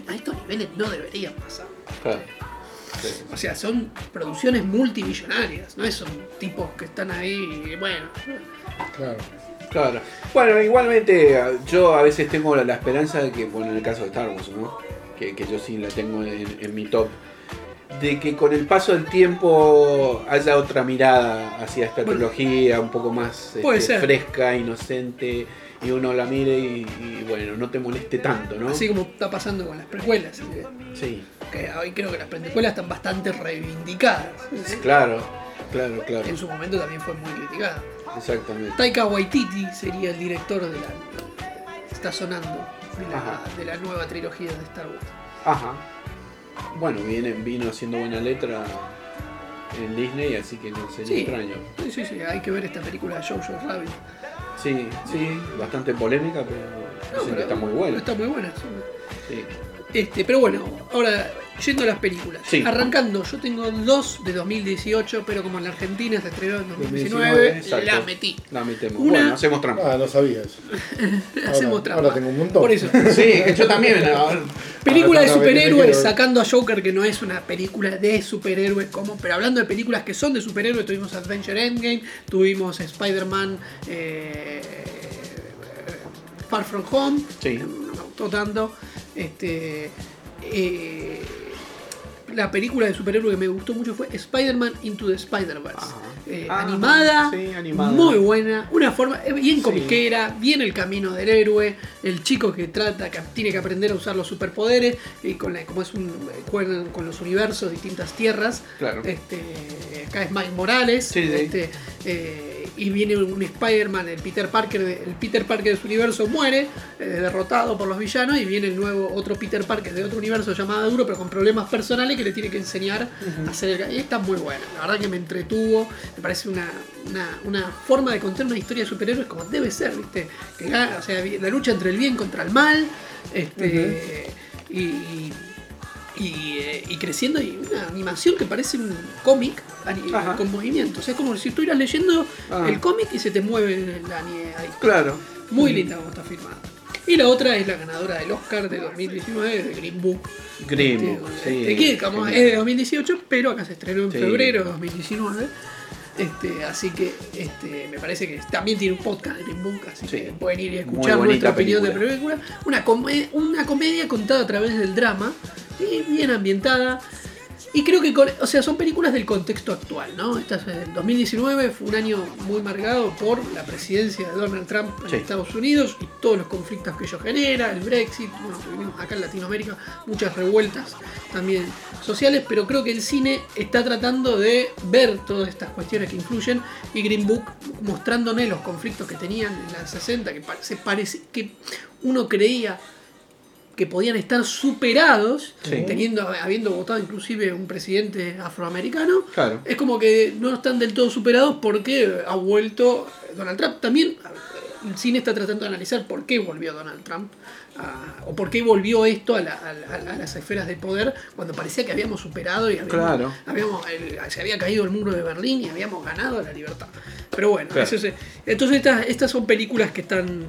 a, estos niveles no deberían pasar. claro. Sí. O sea, son producciones multimillonarias, no son tipos que están ahí, y bueno. Claro. Claro. Bueno, igualmente yo a veces tengo la, la esperanza de que, bueno, en el caso de Star Wars, ¿no? Que, que yo sí la tengo en, en mi top. De que con el paso del tiempo haya otra mirada hacia esta Bueno. trilogía, un poco más este, fresca, inocente, y uno la mire y, y, bueno, no te moleste tanto, ¿no? Así como está pasando con las precuelas. ¿sí? Sí, Que hoy creo que las precuelas están bastante reivindicadas. ¿sí? claro, claro, claro, En su momento también fue muy criticada. exactamente. Taika Waititi sería el director de la. Está sonando de la, de la nueva trilogía de Star Wars. Ajá. Bueno, viene, vino haciendo buena letra en Disney, así que no sería Sí. extraño. Sí, sí, sí, hay que ver esta película de Jojo Rabbit. Sí, sí, bastante polémica, pero No, dicen que está muy buena. Está muy buena. sí. Sí. Este, pero bueno, ahora yendo a las películas. Sí. Arrancando, yo tengo dos de 2018, pero como en la Argentina se estrenó en 2019, 2019, exacto. la metí. La metemos. Una- Bueno, hacemos trampa. Ah, no sabía eso. (laughs) Hacemos Ahora- trampa. ahora tengo un montón. Por eso. Sí, yo también. ahora- Película de superhéroes, quiero- sacando a Joker, que no es una película de superhéroes, como, pero hablando de películas que son de superhéroes, tuvimos Adventure Endgame, tuvimos Spider-Man eh, Far From Home, Sí. no me gustó tanto. Este, eh, la película de superhéroe que me gustó mucho fue Spider-Man Into the Spider-Verse. Eh, Ah, animada, sí, animada. muy buena, una forma eh, bien Sí. comiquera, bien el camino del héroe, el chico que trata, que tiene que aprender a usar los superpoderes, y con la- como es un juegan con los universos, distintas tierras. Claro. Este, acá es Mike Morales, Sí, sí. este, eh, y viene un Spider-Man, el Peter Parker, de- el Peter Parker de su universo muere, eh, derrotado por los villanos, y viene el nuevo otro Peter Parker de otro universo llamado Duro, pero con problemas personales que le tiene que enseñar a hacer el... Y está muy buena, la verdad que me entretuvo, me parece una, una, una forma de contar una historia de superhéroes como debe ser, ¿viste? Que, gana- o sea, la lucha entre el bien contra el mal, este, y, y- y, eh, y creciendo y una animación que parece un cómic con movimientos. Es como si estuvieras leyendo Ah. el cómic y se te mueve la nieve ahí. Claro. Muy linda como está filmada. Y la otra es la ganadora del Oscar de 2019, de Green Book. Green Este, Book, este, sí. que como es de 2018, pero acá se estrenó en Sí. febrero de 2019. Este, así que este, me parece que también tiene un podcast de Green Book, así Sí. que pueden ir y escuchar nuestra opinión de película. película. Una, come- una comedia contada a través del drama, y bien ambientada. Y creo que, con- o sea, son películas del contexto actual, ¿no? Esta es, eh, 2019 fue un año muy marcado por la presidencia de Donald Trump en Sí. Estados Unidos y todos los conflictos que ello genera, el Brexit, bueno, tuvimos acá en Latinoamérica muchas revueltas también sociales, pero creo que el cine está tratando de ver todas estas cuestiones que influyen y Green Book mostrándonos los conflictos que tenían en los 60, que se parece que uno creía que podían estar superados, Sí. teniendo, habiendo votado inclusive un presidente afroamericano, Claro. es como que no están del todo superados porque ha vuelto Donald Trump. También el cine está tratando de analizar por qué volvió Donald Trump a- o por qué volvió esto a, la- a a las esferas de poder cuando parecía que habíamos superado y habíamos, Claro. habíamos- el- se había caído el muro de Berlín y habíamos ganado la libertad. Pero bueno, Claro. eso es- entonces estas, estas son películas que están...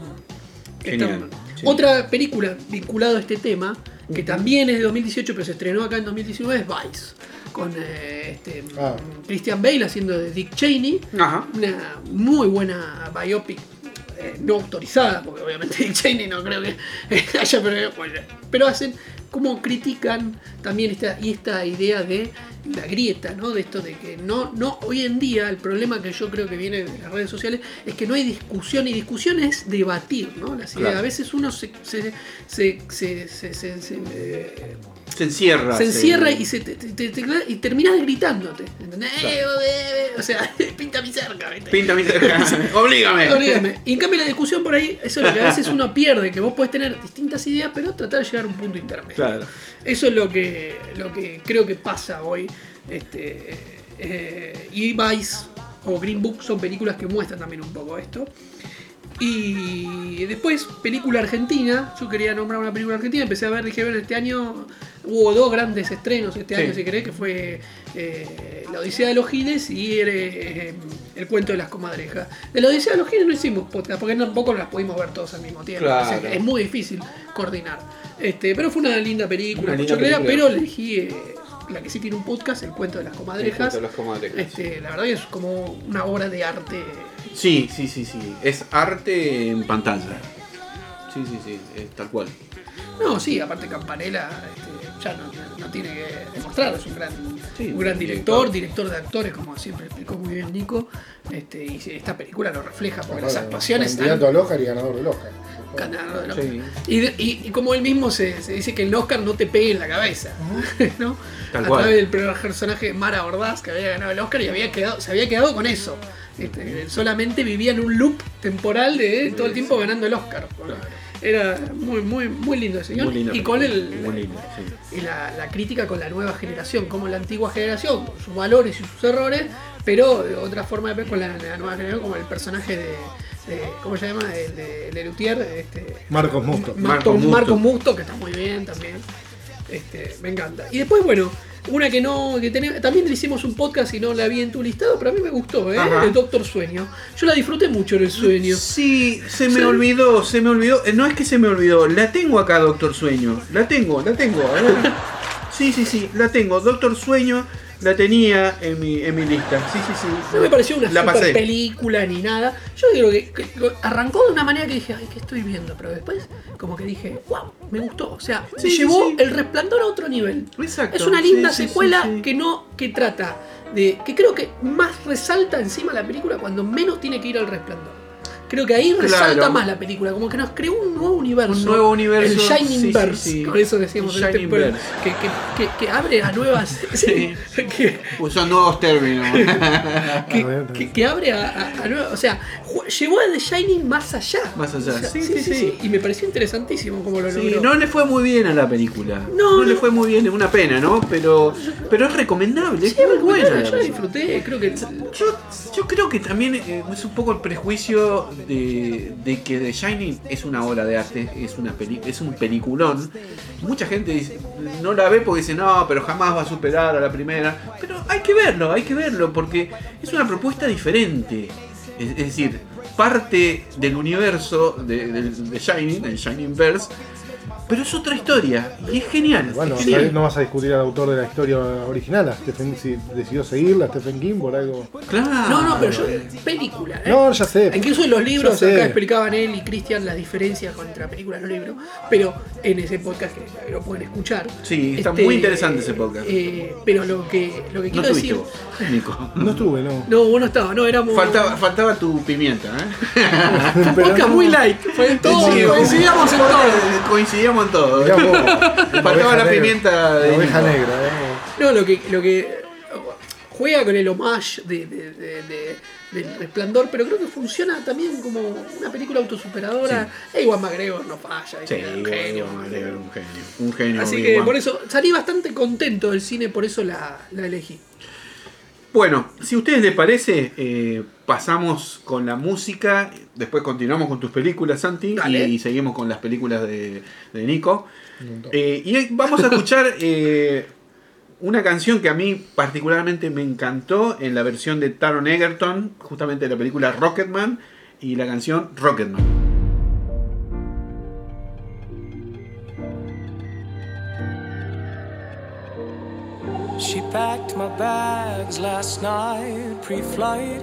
que están- sí. Otra película vinculada a este tema, que también es de 2018 pero se estrenó acá en 2019, es Vice. Con eh, este, Ah. Christian Bale haciendo de Dick Cheney. Ajá. Una muy buena biopic, eh, no autorizada, porque obviamente (laughs) Dick Cheney no creo que (laughs) haya, pero, bueno, pero hacen como critican también esta, y esta idea de la grieta, ¿no? De esto de que no, no, hoy en día el problema que yo creo que viene de las redes sociales es que no hay discusión, y discusión es debatir, ¿no? Las ideas. Claro. A veces uno se, se, se, se- se- eh, encierra. se encierra y, se te, te- te- te- y terminas gritándote. ¿entendés? Eh, eh, O sea, (laughs) pinta mi cerca, ¿viste? Pinta mi (laughs) (laughs) Oblígame. Olvídame. Y en cambio la discusión por ahí, eso es lo que a veces uno pierde, que vos podés tener distintas ideas, pero tratar de llegar a un punto intermedio. Claro. Eso es lo que, lo que creo que pasa hoy. Este, eh, y Vice o Green Book son películas que muestran también un poco esto. Y después, película argentina. Yo quería nombrar una película argentina. Empecé a ver, dije, bueno, este año hubo dos grandes estrenos este Sí. año, si querés, que fue eh, La Odisea de los Giles y eh, El cuento de las comadrejas. De La Odisea de los Giles no hicimos podcast, porque tampoco las pudimos ver todos al mismo tiempo. Claro. O sea que es muy difícil coordinar. Este, pero fue una linda película, Una linda película. pero elegí eh, la que sí tiene un podcast, El cuento de las comadrejas. Las comadrejas. Este, la verdad que es como una obra de arte. Sí, sí, sí, sí. Es arte en pantalla. Sí, sí, sí. Es tal cual. No, sí, aparte Campanella este, ya no, no tiene que demostrar, es un gran, Sí, un gran un director, director. de actores, como siempre explicó muy bien Nico. Este, y esta película lo refleja, porque las actuaciones están Candidato al Oscar y ganador del Oscar. Ganando de lo- Sí. y, de- y- y como él mismo se, se dice que el Oscar no te pegue en la cabeza, (laughs) ¿no? Tal a cual. través del personaje de Mara Ordaz que había ganado el Oscar y había quedado, se había quedado con eso. Este, solamente vivía en un loop temporal de todo el tiempo ganando el Oscar. Era muy, muy, muy lindo ese señor. Y con el, muy linda, sí. y la, la crítica con la nueva generación, como la antigua generación, con sus valores y sus errores, pero de otra forma de ver con la, la nueva generación, como el personaje de, de- ¿cómo se llama? El de Lelutier, este, Marcos Musto. Marcos Marcos Musto. Marcos Musto, que está muy bien también. Este, me encanta. Y después, bueno, una que no, que tenemos, también le hicimos un podcast y no la vi en tu listado, pero a mí me gustó, ¿eh? Ajá. El Doctor Sueño. Yo la disfruté mucho en el sueño. Sí, se me Sí. olvidó, se me olvidó. Eh, No es que se me olvidó, la tengo acá, Doctor Sueño. La tengo, la tengo. a ver. (laughs) Sí, sí, sí, la tengo. Doctor Sueño la tenía en mi, en mi lista. Sí, sí, sí. No me pareció una la super pasé. película ni nada. Yo creo que, arrancó de una manera que dije, ay, ¿qué estoy viendo? Pero después, como que dije, wow, me gustó. O sea, Sí, se sí, llevó sí. el resplandor a otro nivel. Exacto. Es una linda secuela que no, que trata de. que creo que más resalta encima la película cuando menos tiene que ir al resplandor. Creo que ahí resalta Claro. más la película, como que nos creó un nuevo universo. Un nuevo universo, El Shining sí, Verse, sí. con eso decíamos El este Shining pueblo, Verse. que, que, que, que abre a nuevas. (laughs) sí, (laughs) que, Usan nuevos términos. (laughs) que, abre a, a- a nueva- o sea, llevó a The Shining más allá. Más allá. O sea, Sí, sí, sí. Y me pareció interesantísimo como lo Sí, logró. no le fue muy bien a la película. No, No, le fue muy bien, es una pena, ¿no? Pero, pero es recomendable, es Sí, muy buena. yo la disfruté, creo que Yo, yo creo que también eh, es un poco el prejuicio de, que The Shining es una obra de arte, es una peli- es un peliculón. Mucha gente no la ve porque dice, no, pero jamás va a superar a la primera. Pero hay que verlo, hay que verlo, porque es una propuesta diferente. Es, decir, parte del universo de, del- de Shining, el Shining Verse, pero es otra historia y es genial. Bueno, es genial. no vas a discutir al autor de la historia original, a Stephen, si decidió seguirla, a Stephen King por algo. Claro. No, no, pero yo. Película, ¿eh? No, ya sé. Incluso en los libros, acá explicaban él y Cristian las diferencias entre la película y los libros, pero en ese podcast que lo pueden escuchar. este, Sí, está muy interesante ese podcast. eh, pero lo que, lo que No quiero tuviste decir. vos, Nico. (laughs) No estuve, no. No, vos no estabas, no, éramos. Faltaba, faltaba tu pimienta, ¿eh? (laughs) un podcast no. muy light. Fue todo, Sí, coincidíamos en todo. Coincidíamos en todo. Mirá vos, (laughs) Faltaba la negra. pimienta de La oveja negra, eh. No, lo que, lo que juega con el homage de, de- de- de- del resplandor, pero creo que funciona también como una película autosuperadora. E igual McGregor no falla, Sí, un genio. genio, un genio. Un genio. Así que por eso salí bastante contento del cine, por eso la, la elegí. Bueno, si a ustedes les parece, eh, pasamos con la música, después continuamos con tus películas, Santi, y, seguimos con las películas de, de Nico. Eh, y vamos a escuchar (laughs) eh, una canción que a mí particularmente me encantó en la versión de Taron Egerton, justamente de la película Rocketman, y la canción Rocketman. She packed my bags last night, pre flight.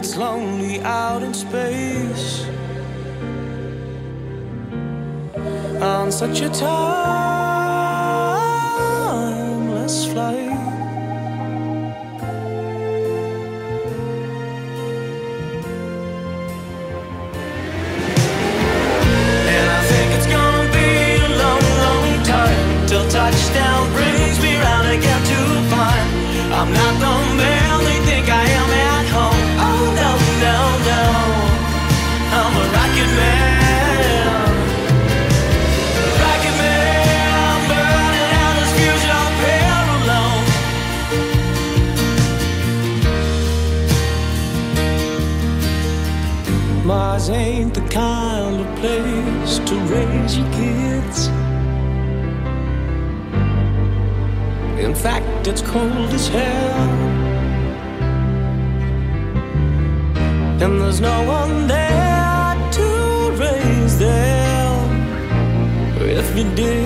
It's lonely out in space. On such a timeless flight. It's cold as hell. And there's no one there to raise them if you did.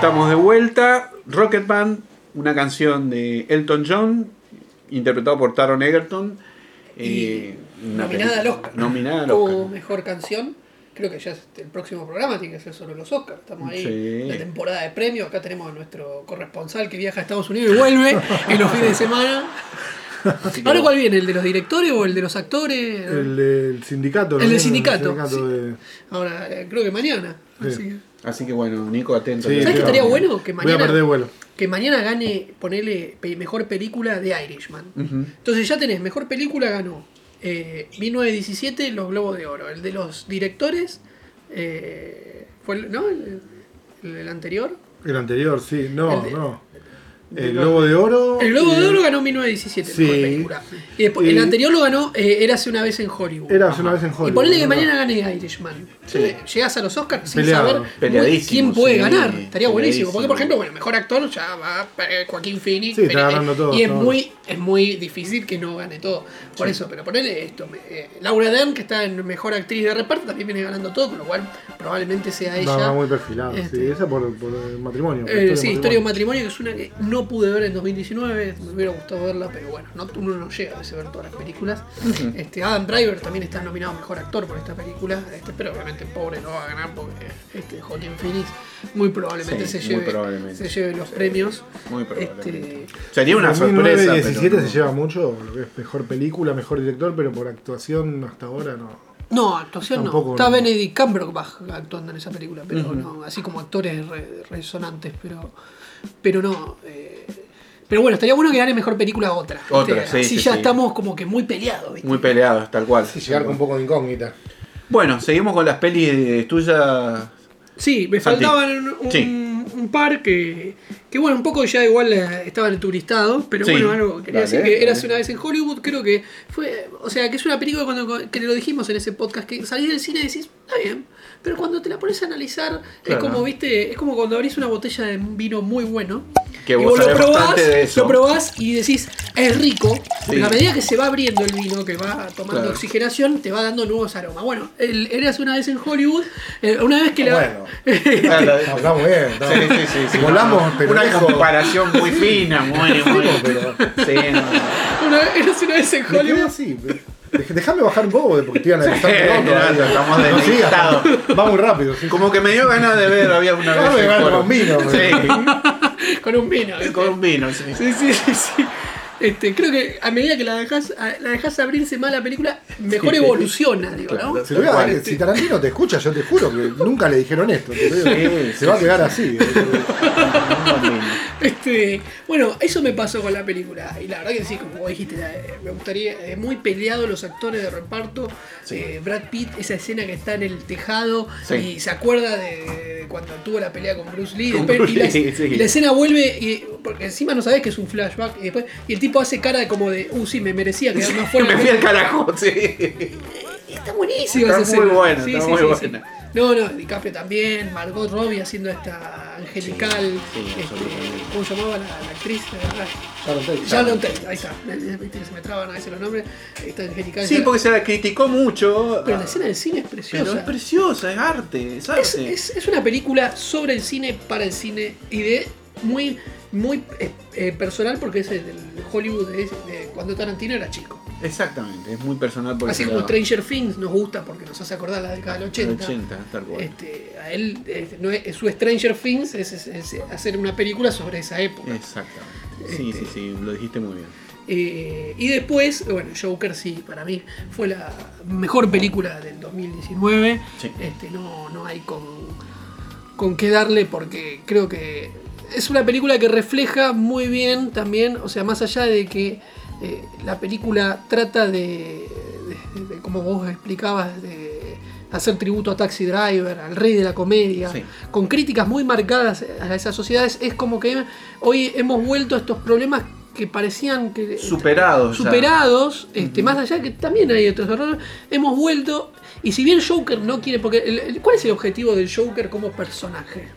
Estamos de vuelta. Rocketman, una canción de Elton John, interpretado por Taron Egerton. Eh, nominada al Oscar. Nominada al O Oscar. mejor canción. Creo que ya es el próximo programa tiene que ser sobre los Oscars. Estamos ahí Sí. en la temporada de premios. Acá tenemos a nuestro corresponsal que viaja a Estados Unidos y vuelve en los fines de semana. Ahora. ¿cuál viene? ¿El de los directores o el de los actores? El del sindicato. El del sindicato, de- Ahora, eh, creo que mañana. Sí. Así que- Así que bueno, Nico, atento. Sí, ¿Sabes qué claro. estaría bueno? Que Voy a mañana, perder vuelo. que mañana gane, ponele mejor película de Irishman. Entonces ya tenés, mejor película ganó eh, 1917, los Globos de Oro. El de los directores eh, fue el, ¿no? El, el- el anterior. El anterior, sí. No, El de- no. El Globo de Oro. El Globo de Oro ganó 1917, Sí. mejor película. Y después, Y- el anterior lo ganó eh, Érase una vez en Hollywood. Era hace una vez en Hollywood. y ponele que ¿verdad? mañana gane Irishman. Llegas a los Oscars sin Peleado. saber quién puede sí, ganar. Estaría buenísimo. Porque, por ejemplo, bueno, mejor actor ya va eh, Joaquín Phoenix. Sí, está ganando todo, y es todo. muy, es muy difícil que no gane todo. Por eso, pero ponele esto. eh, Laura Dern, que está en mejor actriz de reparto, también viene ganando todo, con lo cual probablemente sea ella. No, muy perfilado. Este. Sí, esa por, por el matrimonio. por Eh, sí, Historia de un matrimonio, que es una que no pude ver en 2019, me hubiera gustado verla, pero bueno, no, uno no llega a ver todas las películas. este, Adam Driver también está nominado a Mejor Actor por esta película, este, pero obviamente pobre no va a ganar porque este, Joaquin Phoenix muy probablemente, Sí, se, muy lleve, probablemente. se lleve los premios. Muy probablemente. Este, Sería una sorpresa. 2017 pero- se lleva mucho, lo que es mejor película, mejor director, pero por actuación hasta ahora no. no, actuación no. Tampoco Está no. Benedict Cumberbatch actuando en esa película, pero no, así como actores re- resonantes, pero, pero no. eh, pero bueno, estaría bueno que gane mejor película otra. ¿viste? Otra, sí, Así sí, ya sí. estamos como que muy peleados. ¿viste? Muy peleados, tal cual. Sí, llegar con un poco de incógnita. Bueno, seguimos con las pelis tuyas. Sí, me Santi. faltaban un, Sí. un par que, que, bueno, un poco ya igual eh, estaban en tu listado, pero Sí. bueno, algo quería decir que eras una vez en Hollywood, creo que fue, o sea, que es una película cuando que lo dijimos en ese podcast, que salís del cine y decís, está bien, pero cuando te la pones a analizar, es Claro. como, viste, es como cuando abrís una botella de un vino muy bueno, Que y vos vos lo probás, de eso. lo probás y decís, es rico, Sí. a medida que se va abriendo el vino, que va tomando Claro. oxigenación, te va dando nuevos aromas. Bueno, el, eras una vez en Hollywood, eh, una vez que la... Bueno. (laughs) Claro, No, está muy bien. está Sí, sí, sí, sí. Volamos, pero Una lejos. comparación muy fina, muy, muy. pero- Sí, no. Una vez, eras una vez en Me quedé Hollywood. así. Dej- Déjame bajar un poco porque estoy analizando Sí, todo. no, todavía. estamos No sigas, deleitados. Va muy rápido. sí. Como que me dio ganas de ver, había una vez. con vino, Sí, Con un vino. con un vino, sí. Sí, sí, sí, sí. Este, creo que a medida que la dejas, la dejas abrirse más la película, mejor evoluciona, digo, ¿no? Claro. Se lo voy a dar, Este, si Tarantino te escucha, yo te juro que nunca le dijeron esto. digo. Se va a quedar así. (laughs) Este, bueno, eso me pasó con la película. Y la verdad que sí, como dijiste, eh, me gustaría. eh, muy peleado los actores de reparto. Eh, Brad Pitt, esa escena que está en el tejado Sí. y se acuerda de, cuando tuvo la pelea con Bruce Lee. Con después- Bruce y, la, Lee, sí. y la escena vuelve, y, porque encima no sabés que es un flashback. Y, después, y el tipo hace cara de como de, uh, sí, me merecía quedarme afuera. (laughs) Me fui al carajo, sí. Está buenísima Está esa muy escena. buena, está muy buena. No, no, DiCaprio también, Margot Robbie haciendo esta angelical. Sí, sí, este. ¿Cómo llamaba la, la actriz? Sharon Tate. Sharon Tate, ahí está. Se me traban a veces los nombres. Esta angelical. Sí, porque se la criticó mucho. Pero la escena del cine es preciosa. Pero es preciosa, es arte, es arte. Es, es- es una película sobre el cine, para el cine y de muy, muy eh, eh, personal porque es el del Hollywood de, de cuando Tarantino era chico. Exactamente, es muy personal por Así como. Stranger Things nos gusta porque nos hace acordar la década del 80. 80, tal cual. Este, a él, este, no es- su Stranger Things es, es- es hacer una película sobre esa época. Exactamente. Sí, Este- sí, sí, lo dijiste muy bien. Eh, y después, bueno, Joker sí, para mí fue la mejor película del 2019. Sí. Este, no, no hay con, con qué darle porque creo que es una película que refleja muy bien también, o sea, más allá de que eh, la película trata de, de- de- como vos explicabas, de hacer tributo a Taxi Driver, al rey de la comedia, Sí. con críticas muy marcadas a esas sociedades, es como que hoy hemos vuelto a estos problemas que parecían que Superados ya. superados, este, más allá que también hay otros errores, hemos vuelto y si bien Joker no quiere, porque el- el- ¿cuál es el objetivo del Joker como personaje?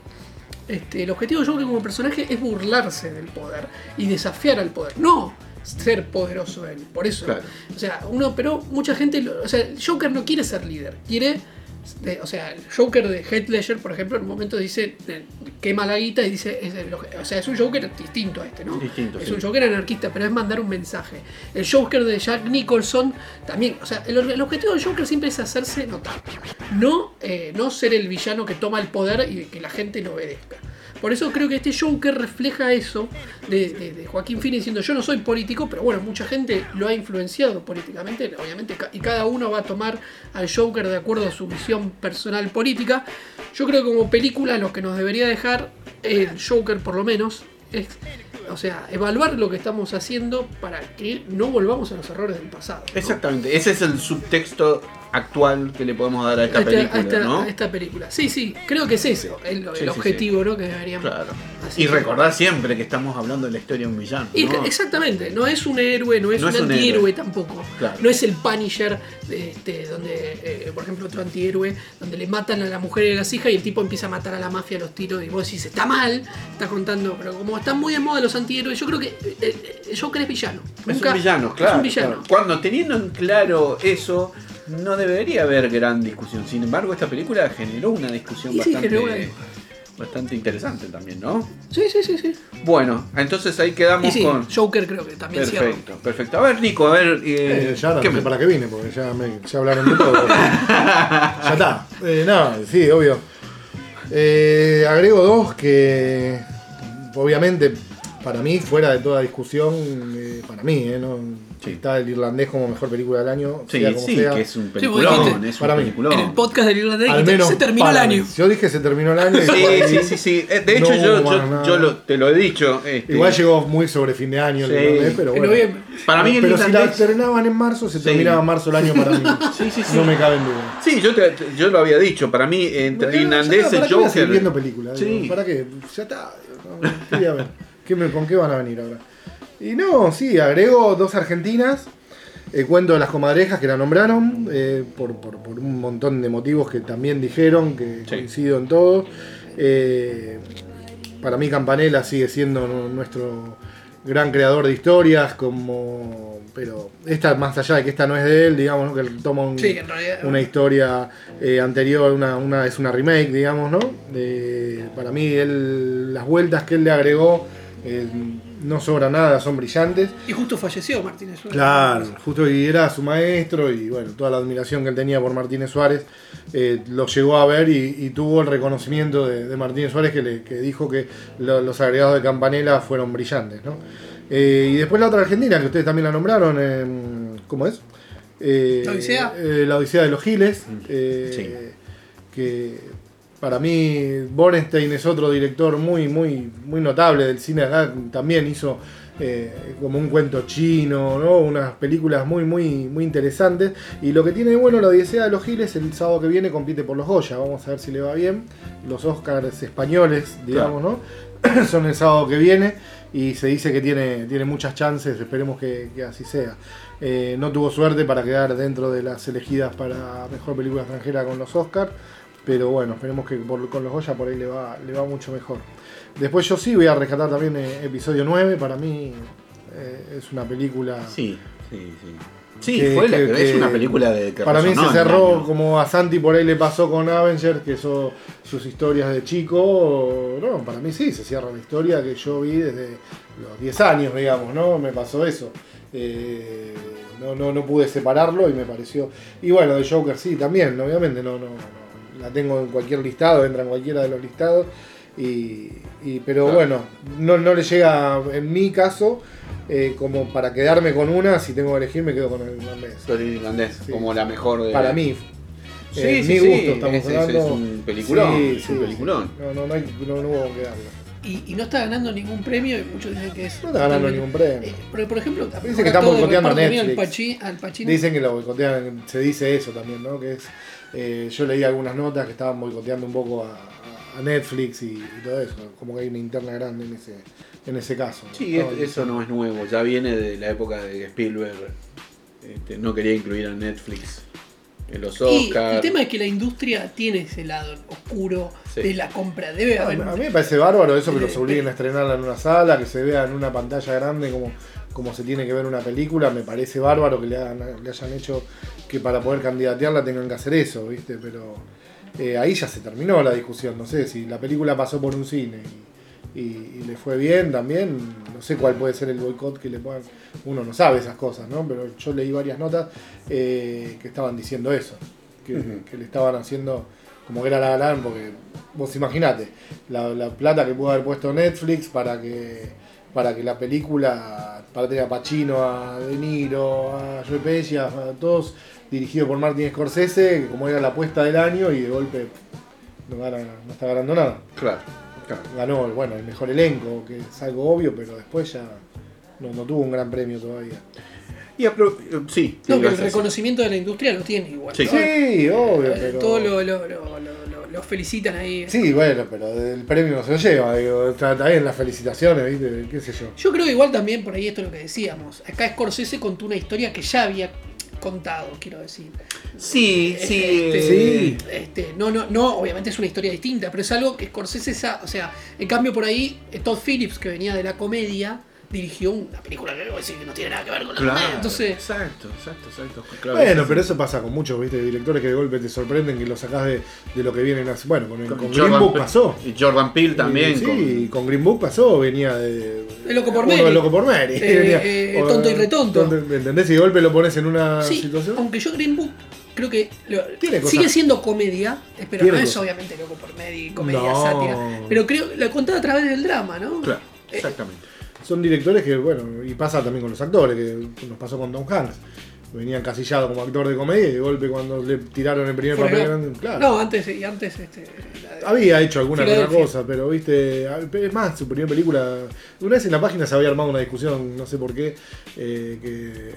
Este, el objetivo del Joker como personaje es burlarse del poder y desafiar al poder, no ser poderoso él, por eso. Claro. O sea, uno, pero mucha gente, o sea, Joker no quiere ser líder, quiere de- o sea, el Joker de Heath Ledger, por ejemplo, en un momento dice, eh, quema la guita y dice, es el- o sea, es un Joker distinto a este, ¿no? Distinto, es sí. un Joker anarquista, pero es mandar un mensaje. El Joker de Jack Nicholson también, o sea, el, el objetivo del Joker siempre es hacerse notar, no, eh, no ser el villano que toma el poder y que la gente lo obedezca. Por eso creo que este Joker refleja eso de, Joaquín Phoenix diciendo yo no soy político, pero bueno, mucha gente lo ha influenciado políticamente, obviamente, y cada uno va a tomar al Joker de acuerdo a su visión personal política. Yo creo que como película lo que nos debería dejar el Joker por lo menos es, o sea, evaluar lo que estamos haciendo para que no volvamos a los errores del pasado. Exactamente, ese es el subtexto actual que le podemos dar a esta A esta- película, a esta, ¿no? a esta película. Sí, sí, creo que es eso el, el Sí, sí, objetivo ¿no? que deberíamos. Claro. Así Y recordar siempre que estamos hablando de la historia de un villano. Y ¿no? que- exactamente, no es un héroe, no es No un es antihéroe héroe. tampoco. Claro. No es el Punisher, de este, donde, eh, por ejemplo, otro antihéroe, donde le matan a la mujer y a las hijas y el tipo empieza a matar a la mafia a los tiros y vos decís, está mal, está contando, pero como están muy de moda los antihéroes, yo creo que eh, eh, Joker es villano. Es Nunca- un villano, claro. Es un villano. claro. Cuando teniendo en claro eso, no debería haber gran discusión. Sin embargo, esta película generó una discusión sí, bastante, generó una- bastante interesante también, ¿no? Sí, sí, sí, sí. Bueno, entonces ahí quedamos sí, con. Joker creo que también cierra. Perfecto, perfecto. A ver, Nico, a ver. eh, Eh, ya ahora ¿qué no sé me- para qué vine, porque ya, me, ya hablaron de todo. (laughs) ya está. Eh, no, sí, obvio. Eh, agrego dos que, obviamente, para mí, fuera de toda discusión, eh, para mí, eh, no, Sí. está el irlandés como mejor película del año. Sí, sea como sí, sea. que es un peliculón, dijiste, es un para mí. peliculón. En el podcast del Irlandés Al menos se terminó el para mí. año. Yo dije se terminó el año. Sí, sí, sí, sí. Eh, De hecho, No yo, lo- te lo he dicho. este, Igual llegó muy sobre fin de año, el irlandés, pero En bueno. Para mí el pero si la irlandés- estrenaban en marzo, se Sí. terminaba en marzo el año para mí. (laughs) Sí, sí, sí. No me cabe en duda. Sí, yo, te- yo lo había dicho. Para mí, entre el irlandés y ¿para qué voy a seguir Joker. viendo películas? ¿Para qué? Ya está. No, ¿qué voy a ver? ¿Qué me- ¿Con qué van a venir ahora? Y no, sí, agrego dos argentinas. El cuento de las comadrejas que la nombraron, eh, por, por- por un montón de motivos que también dijeron, que Sí. coincido en todo. Eh, para mí Campanella sigue siendo nu- nuestro gran creador de historias, como pero esta más allá de que esta no es de él, digamos, ¿no? que él toma un, Sí, una historia eh, anterior, una, una- es una remake, digamos, ¿no? Para mí, él, las vueltas que él le agregó eh, no sobra nada, son brillantes. Y justo falleció Martínez Suárez. Claro, justo y era su maestro y bueno, toda la admiración que él tenía por Martínez Suárez eh, lo llegó a ver y, y tuvo el reconocimiento de, de Martínez Suárez que, le, que dijo que lo- los agregados de Campanella fueron brillantes, ¿no? Eh, y después la otra argentina, que ustedes también la nombraron, eh, ¿cómo es? Eh, ¿La Odisea? eh, la Odisea de los Giles, eh, que para mí Borenstein es otro director muy, muy, muy notable del cine acá, también hizo eh, como un cuento chino, ¿no? unas películas muy, muy, muy interesantes. Y lo que tiene de bueno la Odisea de los Giles, el sábado que viene compite por los Goya, vamos a ver si le va bien. Los Oscars españoles, digamos, ¿no? (clears throat) Son el sábado que viene y se dice que tiene, tiene muchas chances, esperemos que, que así sea. Eh, no tuvo suerte para quedar dentro de las elegidas para mejor película extranjera con los Oscars, pero bueno, esperemos que por- con los Goya por ahí le va, le va mucho mejor. Después yo sí voy a rescatar también eh, episodio 9, para mí eh, es una película... Sí, sí, sí. Sí, Que- fue la- que- es una película de que Para mí se cerró como a Santi por ahí le pasó con Avengers, que son sus historias de chico. No, para mí sí, se cierra la historia que yo vi desde los 10 años, digamos, ¿no? Me pasó eso. Eh, no, no, no pude separarlo y me pareció. Y bueno, de Joker sí, también, obviamente, no, no, no. La tengo en cualquier listado, entra en cualquiera de los listados. Y, y- pero Claro. bueno, no, no le llega en mi caso eh, como para quedarme con una, si tengo que elegir me quedo con el irlandés. Historia irlandés, Sí. como la mejor de. Para mí, Sí, eh, sí, mi sí, gusto estamos es- hablando. es un peliculón, Sí, es un sí, peliculón. sí. No, no, no, hay, no, no hubo que darle. Y, y no está ganando ningún premio y muchos dicen que es. No está ganando ningún premio. Eh, pero por ejemplo, Dicen que están boicoteando Netflix. Al Pacino. Dicen que lo boicotean, se dice eso también, ¿no? Que es, eh, yo leí algunas notas que estaban boicoteando un poco a, Netflix y, y todo eso, como que hay una interna grande en ese, en ese caso. ¿no? Sí, es- eso no es nuevo, ya viene de la época de Spielberg. este, no quería incluir a Netflix en los Y Oscars. el tema es que la industria tiene ese lado oscuro Sí. de la compra. Debe haber. mí, a mí me parece bárbaro eso que los obliguen a estrenarla en una sala, que se vea en una pantalla grande como, como se tiene que ver una película. Me parece bárbaro que le, hagan- le hayan hecho que para poder candidatearla tengan que hacer eso, ¿viste? Pero eh, ahí ya se terminó la discusión. No sé si la película pasó por un cine y, y- y le fue bien también. No sé cuál puede ser el boicot que le puedan. Uno no sabe esas cosas, ¿no? Pero yo leí varias notas eh, que estaban diciendo eso. Que, le estaban haciendo como que era la gran, porque vos imaginate, la, la plata que pudo haber puesto Netflix para que para que la película, para tener a Pacino, a De Niro, a Joe Pesci, a, a todos dirigido por Martin Scorsese, que como era la apuesta del año y de golpe no, gana- no está ganando nada. Claro. Claro. Ganó, bueno, el mejor elenco, que es algo obvio, pero después ya no, no tuvo un gran premio todavía. Y apro- sí, No, que el reconocimiento de la industria lo tiene igual. Sí. ¿no? Sí, obvio, Eh, pero... Todos lo, lo, lo, lo- lo- lo felicitan ahí. Sí, bueno, pero el premio no se lo lleva, digo, está, está bien las felicitaciones, ¿viste? qué sé yo. Yo creo que igual también por ahí esto es lo que decíamos. Acá Scorsese contó una historia que ya había contado, quiero decir. Sí, sí. Este, Sí. este, no, no, no, obviamente es una historia distinta, pero es algo que Scorsese, o sea, en cambio por ahí, eh, Todd Phillips, que venía de la comedia, dirigió una película que, decir, que no tiene nada que ver con la Claro. Entonces, exacto, exacto, exacto. Claro, Bueno, sí, pero sí. eso pasa con muchos, ¿viste? Directores que de golpe te sorprenden que lo sacás de, de lo que vienen hace. Bueno, con, el- con Green Jordan Book pasó. Y Jordan Peele también. Sí, con- con... Green Book pasó, venía de. De Loco por Mary. de Loco por Mary. Eh, (laughs) Venía- eh, o- tonto y retonto. ¿Me entendés? Y de golpe lo pones en una sí, situación. aunque yo Green Book creo que lo- Tiene cosas- sigue siendo comedia, pero no es obviamente loco por medio, comedia No. sátira. Pero creo la contaba a través del drama, ¿no? Claro, Eh, exactamente. Son directores que, bueno, y pasa también con los actores, que nos pasó con Tom Hanks. Venía encasillado como actor de comedia y de golpe cuando le tiraron el primer papel grande, claro. No, antes, y antes este, de- Había hecho alguna otra cosa, pero viste, es más, su primera película. Una vez en la página se había armado una discusión, no sé por qué, eh, que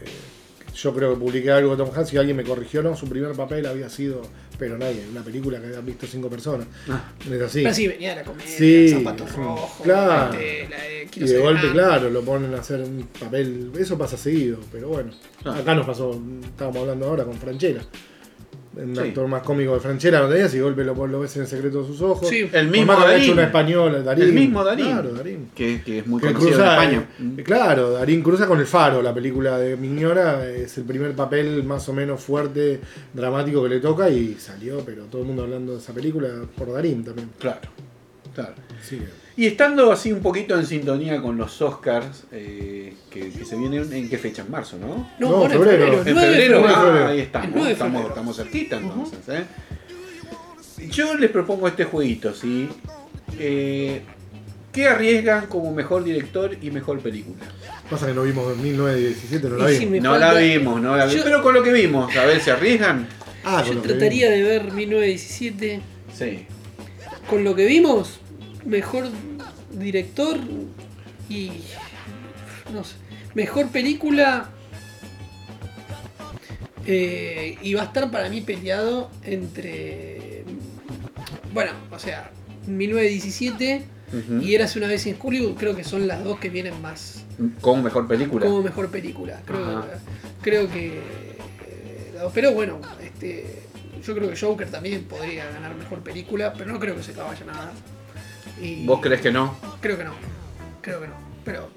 yo creo que publiqué algo de Tom Hanks y alguien me corrigió, no, su primer papel había sido, pero nadie, una película que habían visto cinco personas. Ah. Es así. Pero sí, venía de la comedia, Sí, Zapatos Rojos, claro. la de Y de golpe, grande. claro, lo ponen a hacer un papel. Eso pasa seguido, pero bueno. Acá nos pasó, estábamos hablando ahora con Franchella. Un Sí. actor más cómico de Franchella, no tenías y golpe lo, lo ves en el secreto de sus ojos. Sí. El mismo Darín. hecho una española, Darín. El mismo Darín. Claro, Darín. Que, que es muy Que conocido cruza, en España. eh, claro, Darín cruza con El Faro, la película de Miñora, es el primer papel más o menos fuerte, dramático que le toca y salió, pero todo el mundo hablando de esa película por Darín también. Claro, claro. Sí, Y estando así un poquito en sintonía con los Oscars, eh, que, que se vienen en qué fecha, en marzo, ¿no? No, en febrero. febrero. En 9 de febrero, febrero. ah, ahí estamos, 9 de estamos, estamos cerquita entonces. ¿eh? Yo les propongo este jueguito, ¿sí? Eh, ¿Qué arriesgan como mejor director y mejor película? Pasa que no vimos en 1917, no la vimos. me No falta- la vimos, no la vimos. Yo- Pero con lo que vimos, a ver, ¿se arriesgan? Ah, Yo trataría de ver 1917. Sí. Con lo que vimos, mejor director y. No sé. Mejor película. eh, y va a estar para mí peleado entre. Bueno, o sea, 1917 Ujú. y Érase una vez en Hollywood, creo que son las dos que vienen más Con mejor película. como mejor película. Creo, Ajá. creo que. eh, pero bueno, este, yo creo que Joker también podría ganar mejor película, pero no creo que se la vayan a dar. Y ¿Vos crees que no? Creo que no. Creo que no. Pero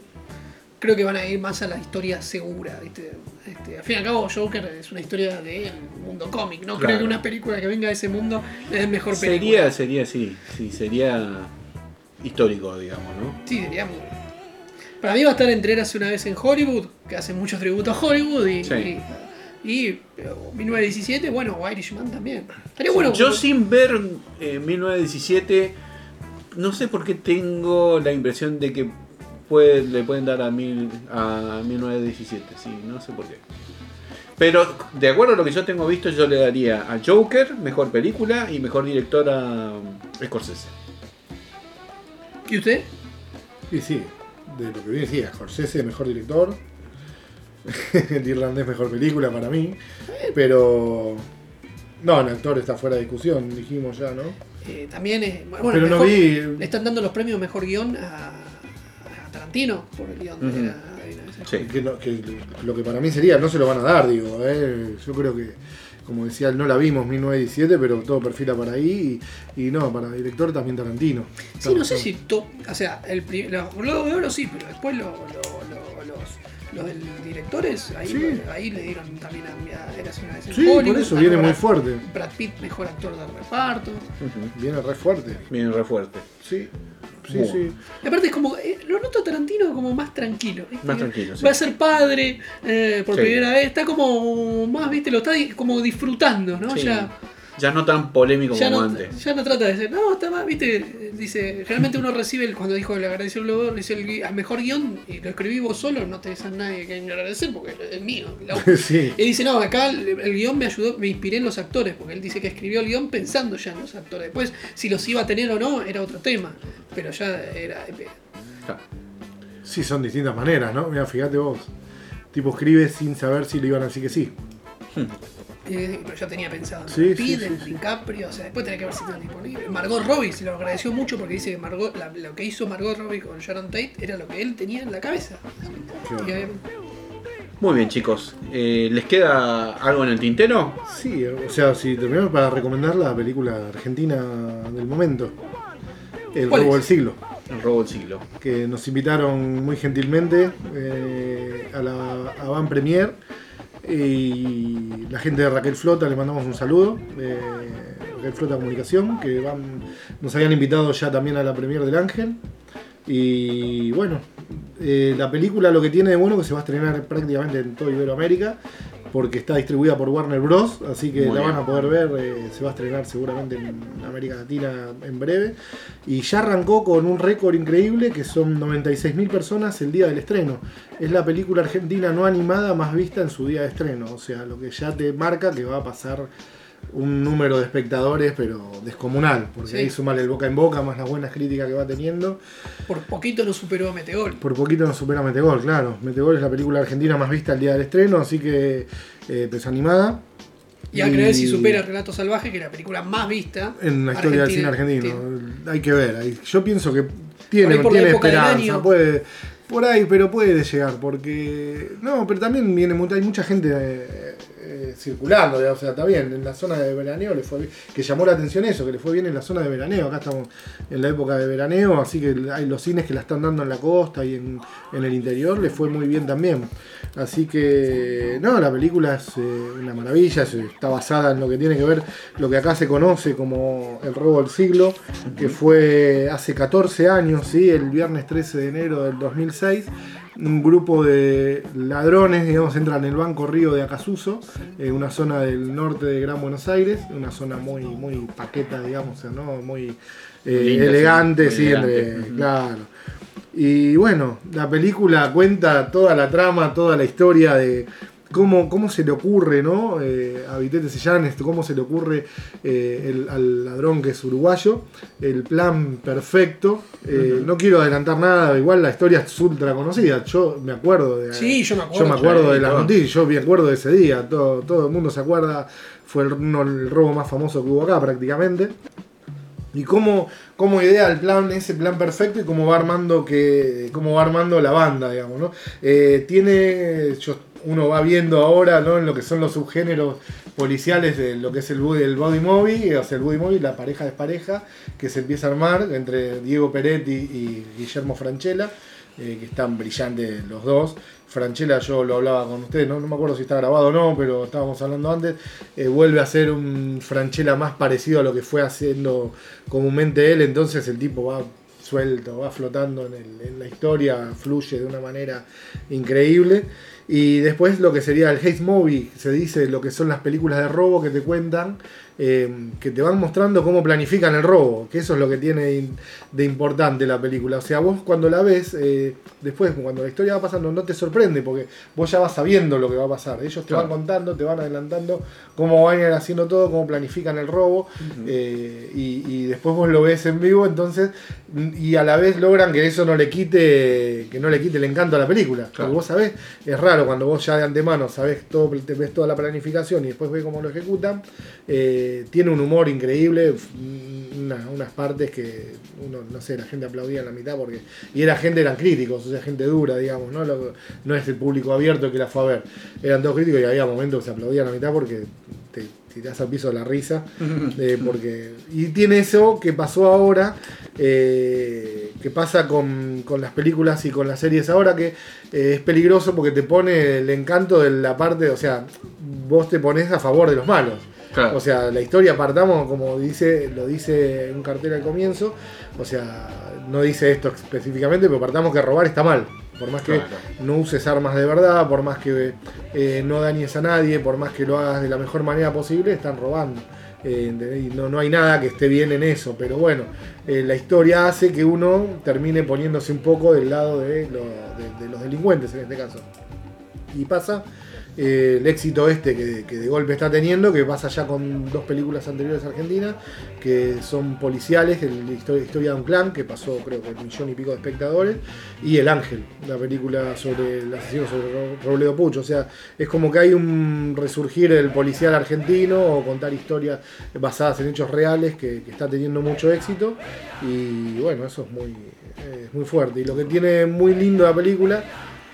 creo que van a ir más a la historia segura. ¿viste? Este, al fin y al cabo, Joker es una historia del mundo cómic. No creo que una película que venga de ese mundo den mejor película. Sería, sería, sí, sí, sería histórico, digamos, ¿no? Sí, sería muy. Para mí va a estar entre Érase una vez en Hollywood, que hace muchos tributos a Hollywood, y, Sí. y, y, pero 1917, bueno, o Irishman también. Estaría bueno. Yo sin ver eh, 1917, no sé por qué tengo la impresión de que puede- le pueden dar a, mil, a 1917, sí, no sé por qué. Pero de acuerdo a lo que yo tengo visto, yo le daría a Joker, mejor película, y mejor director a um, Scorsese. ¿Y usted? Sí, sí, de lo que viene, sí, a Scorsese, mejor director. (laughs) el irlandés, mejor película para mí. Pero. No, el actor está fuera de discusión, dijimos ya, ¿no? Eh, también es. Bueno, Pero no mejor- vi. Le están dando los premios mejor guion a, a Tarantino por el guion de la- de la- Sí. Que, no- que lo que para mí sería, no se lo van a dar, digo. ¿eh? Yo creo que, como decía, no la vimos 1917, pero todo perfila para ahí. Y, y no, para director también Tarantino. Sí, no sé si. to- o sea, el los Globos de Oro sí, pero después lo- lo- lo- los, directores, ahí, Sí. ahí le dieron también a. a Érase una vez Sí, por eso viene Brad- muy fuerte. Brad Pitt, mejor actor de reparto. Viene re fuerte. Viene re fuerte. Sí, sí, Bueno. sí. Y aparte es como, eh, lo noto a Tarantino como más tranquilo. ¿viste? Más tranquilo, sí. Va a ser padre eh, por Sí. primera vez, está como más, viste, lo está di- como disfrutando, ¿no? Sí. Ya, Ya no tan polémico ya, como no, antes. ya no trata de ser, no, está más, viste, dice, generalmente uno recibe, el- cuando dijo le agradeció el Globo, dice el, al mejor guion, y lo escribí vos solo, no tenés a nadie que agradecer porque es mío. la- (laughs) Sí. Y dice, no, acá el, el guion me ayudó, me inspiré en los actores, porque él dice que escribió el guion pensando ya en los actores. Después, si los iba a tener o no, era otro tema. Pero ya era. Sí, son distintas maneras, ¿no? Mira, fíjate vos. Tipo escribe sin saber si le iban a decir que sí. Eh, pero ya tenía pensado. en Sí, Pitt, sí, en sí. DiCaprio, o sea, después tenía que ver si estaban disponibles. Margot Robbie se lo agradeció mucho porque dice que Margot, la- lo que hizo Margot Robbie con Sharon Tate era lo que él tenía en la cabeza. Y, eh, Muy bien, chicos. Eh, ¿Les queda algo en el tintero? Sí, o sea, si terminamos para recomendar la película argentina del momento. El ¿Cuál robo es? del siglo. El robo del siglo. que nos invitaron muy gentilmente eh, a la a Van Premier y la gente de Raquel Flota le mandamos un saludo eh, Raquel Flota Comunicación que nos habían invitado ya también a la Premier del Ángel. Y bueno eh, la película lo que tiene de bueno que se va a estrenar prácticamente en toda Iberoamérica porque está distribuida por Warner Bros. Así que Muy la van a poder ver. eh, se va a estrenar seguramente en América Latina en breve. Y ya arrancó con un récord increíble que son 96.000 personas el día del estreno. Es la película argentina no animada más vista en su día de estreno. O sea, lo que ya te marca que va a pasar un número de espectadores, pero descomunal. Porque Sí. ahí sumale el boca en boca, más las buenas críticas que va teniendo. por poquito no superó a Metegol. Por poquito nos supera Metegol, claro. Metegol es la película argentina más vista el día del estreno, así que eh, pues animada. Y a creer si supera Relato Salvaje, que es la película más vista en la historia del cine argentino. Hay que ver. Yo pienso que tiene, Por por tiene esperanza. Puede, por ahí, pero puede llegar. Porque. No, pero también viene hay mucha gente eh, eh, circulando. O sea, está bien. En la zona de veraneo le fue bien, Que llamó la atención eso, que le fue bien en la zona de veraneo. Acá estamos en la época de veraneo. Así que hay los cines que la están dando en la costa y en, en el interior. Le fue muy bien también. Así que, no, la película es eh, una maravilla, es- está basada en lo que tiene que ver, lo que acá se conoce como el robo del siglo, que fue hace 14 años, ¿sí? el viernes 13 de enero del 2006. Un grupo de ladrones, digamos, entran en el Banco Río de Acasuso, en una zona del norte de Gran Buenos Aires, una zona muy, muy paqueta, digamos, o sea, ¿no? muy eh, sí, elegante, muy sí, elegante. entre- Ujú. claro. Y bueno, la película cuenta toda la trama, toda la historia de cómo, cómo se le ocurre, ¿no? Eh, a Vitete Sellanes, cómo se le ocurre eh, el- al ladrón que es uruguayo, el plan perfecto. Eh, No quiero adelantar nada, igual la historia es ultra conocida. Yo me acuerdo de. Sí, yo me acuerdo. Yo me acuerdo de todo. noticias, yo me acuerdo de ese día, todo, todo el mundo se acuerda, fue el, uno- el robo más famoso que hubo acá prácticamente. Y cómo, cómo idea el plan, ese plan perfecto y cómo va armando que. cómo va armando la banda, digamos, ¿no? Eh, tiene. yo- uno va viendo ahora, ¿no? En lo que son los subgéneros policiales de lo que es el body, el body movie, o sea, el body movie, la pareja despareja, que se empieza a armar entre Diego Peretti y Guillermo Franchella, eh, que están brillantes los dos. Franchella, yo lo hablaba con ustedes, no, no me acuerdo si está grabado o no, pero estábamos hablando antes. eh, vuelve a ser un Franchella más parecido a lo que fue haciendo comúnmente él, entonces el tipo va suelto, va flotando en la historia, fluye de una manera increíble. Y después lo que sería el Haze Movie, se dice lo que son las películas de robo que te cuentan, eh, que te van mostrando cómo planifican el robo, que eso es lo que tiene de importante la película. O sea, vos cuando la ves, eh, después cuando la historia va pasando no te sorprende, porque vos ya vas sabiendo lo que va a pasar. Ellos te Claro. van contando, te van adelantando cómo van a ir haciendo todo, cómo planifican el robo, eh, y, y después vos lo ves en vivo, entonces, y a la vez logran que eso no le quite, que no le quite el encanto a la película. Claro. Porque vos sabés, es raro cuando vos ya de antemano sabés todo, ves toda la planificación y después ves cómo lo ejecutan. eh, tiene un humor increíble, una- unas partes que uno, no sé, la gente aplaudía en la mitad porque. Y era gente, eran críticos, o sea, gente dura, digamos, ¿no? No es el público abierto que la fue a ver. Eran todos críticos y había momentos que se aplaudían a la mitad porque te tirás al piso la risa. (laughs) eh, porque, y tiene eso que pasó ahora, eh, que pasa con, con las películas y con las series ahora, que eh, es peligroso porque te pone el encanto de la parte, o sea, vos te pones a favor de los malos. Claro. O sea, la historia partamos, como dice, lo dice un cartel al comienzo, o sea, no dice esto específicamente, pero partamos que robar está mal. Por más que Claro. no uses armas de verdad, por más que eh, no dañes a nadie, por más que lo hagas de la mejor manera posible, están robando. eh, no, no hay nada que esté bien en eso, pero bueno, eh, la historia hace que uno termine poniéndose un poco del lado de, lo- de- de los delincuentes en este caso. Y pasa eh, el éxito este que, de golpe está teniendo, que pasa ya con dos películas anteriores argentinas, que son policiales, el- historia, historia de un clan, que pasó creo que un millón y pico de espectadores, y El Ángel, la película sobre el asesino sobre Ro- Robledo Puch. O sea, es como que hay un resurgir del policial argentino o contar historias basadas en hechos reales que, está teniendo mucho éxito. Y bueno, eso es muy, es muy fuerte. Y lo que tiene muy lindo la película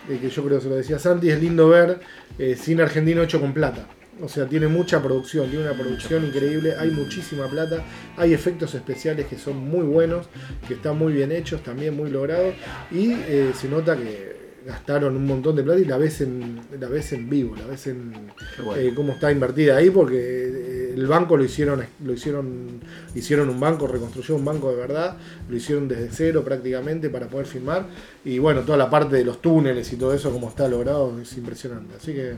eh, que yo creo que se lo decía Santi, es lindo ver eh, cine argentino hecho con plata. O sea, tiene mucha producción, tiene una producción increíble, hay muchísima plata, hay efectos especiales que son muy buenos, que están muy bien hechos, también muy logrados, y eh, se nota que gastaron un montón de plata y la ves en, la ves en vivo, la ves en bueno. eh, cómo está invertida ahí, porque eh, el banco lo hicieron, lo hicieron, hicieron un banco, reconstruyó un banco de verdad, lo hicieron desde cero prácticamente para poder filmar, y bueno, toda la parte de los túneles y todo eso, como está logrado, es impresionante. Así que,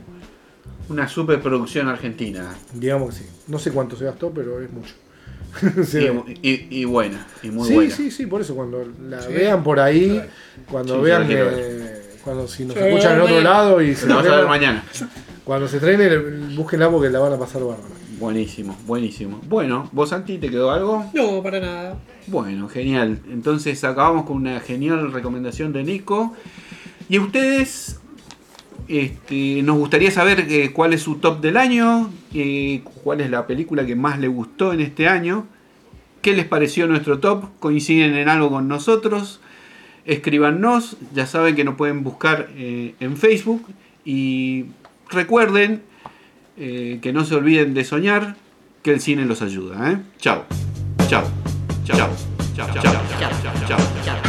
Una superproducción argentina. digamos que sí. No sé cuánto se gastó, pero es mucho. Sí. (laughs) Y, y- y buena, y muy sí, buena. sí, sí, por eso cuando la Sí. vean por ahí, cuando vean que, cuando si nos escuchan en otro lado y se La vas a ver estrena- mañana. cuando se estrene, búsquenla porque la van a pasar bárbaro. Buenísimo, buenísimo. Bueno, ¿vos Santi te quedó algo? No, para nada. Bueno, genial. Entonces acabamos con una genial recomendación de Nico. Y a ustedes, este, nos gustaría saber eh, cuál es su top del año, eh, cuál es la película que más le gustó en este año, qué les pareció nuestro top, coinciden en algo con nosotros. Escríbanos, ya saben que nos pueden buscar eh, en Facebook y recuerden eh, que no se olviden de soñar, que el cine los ayuda. ¿eh? Chao, chao, chao, chao, chao, chao, chao, chao,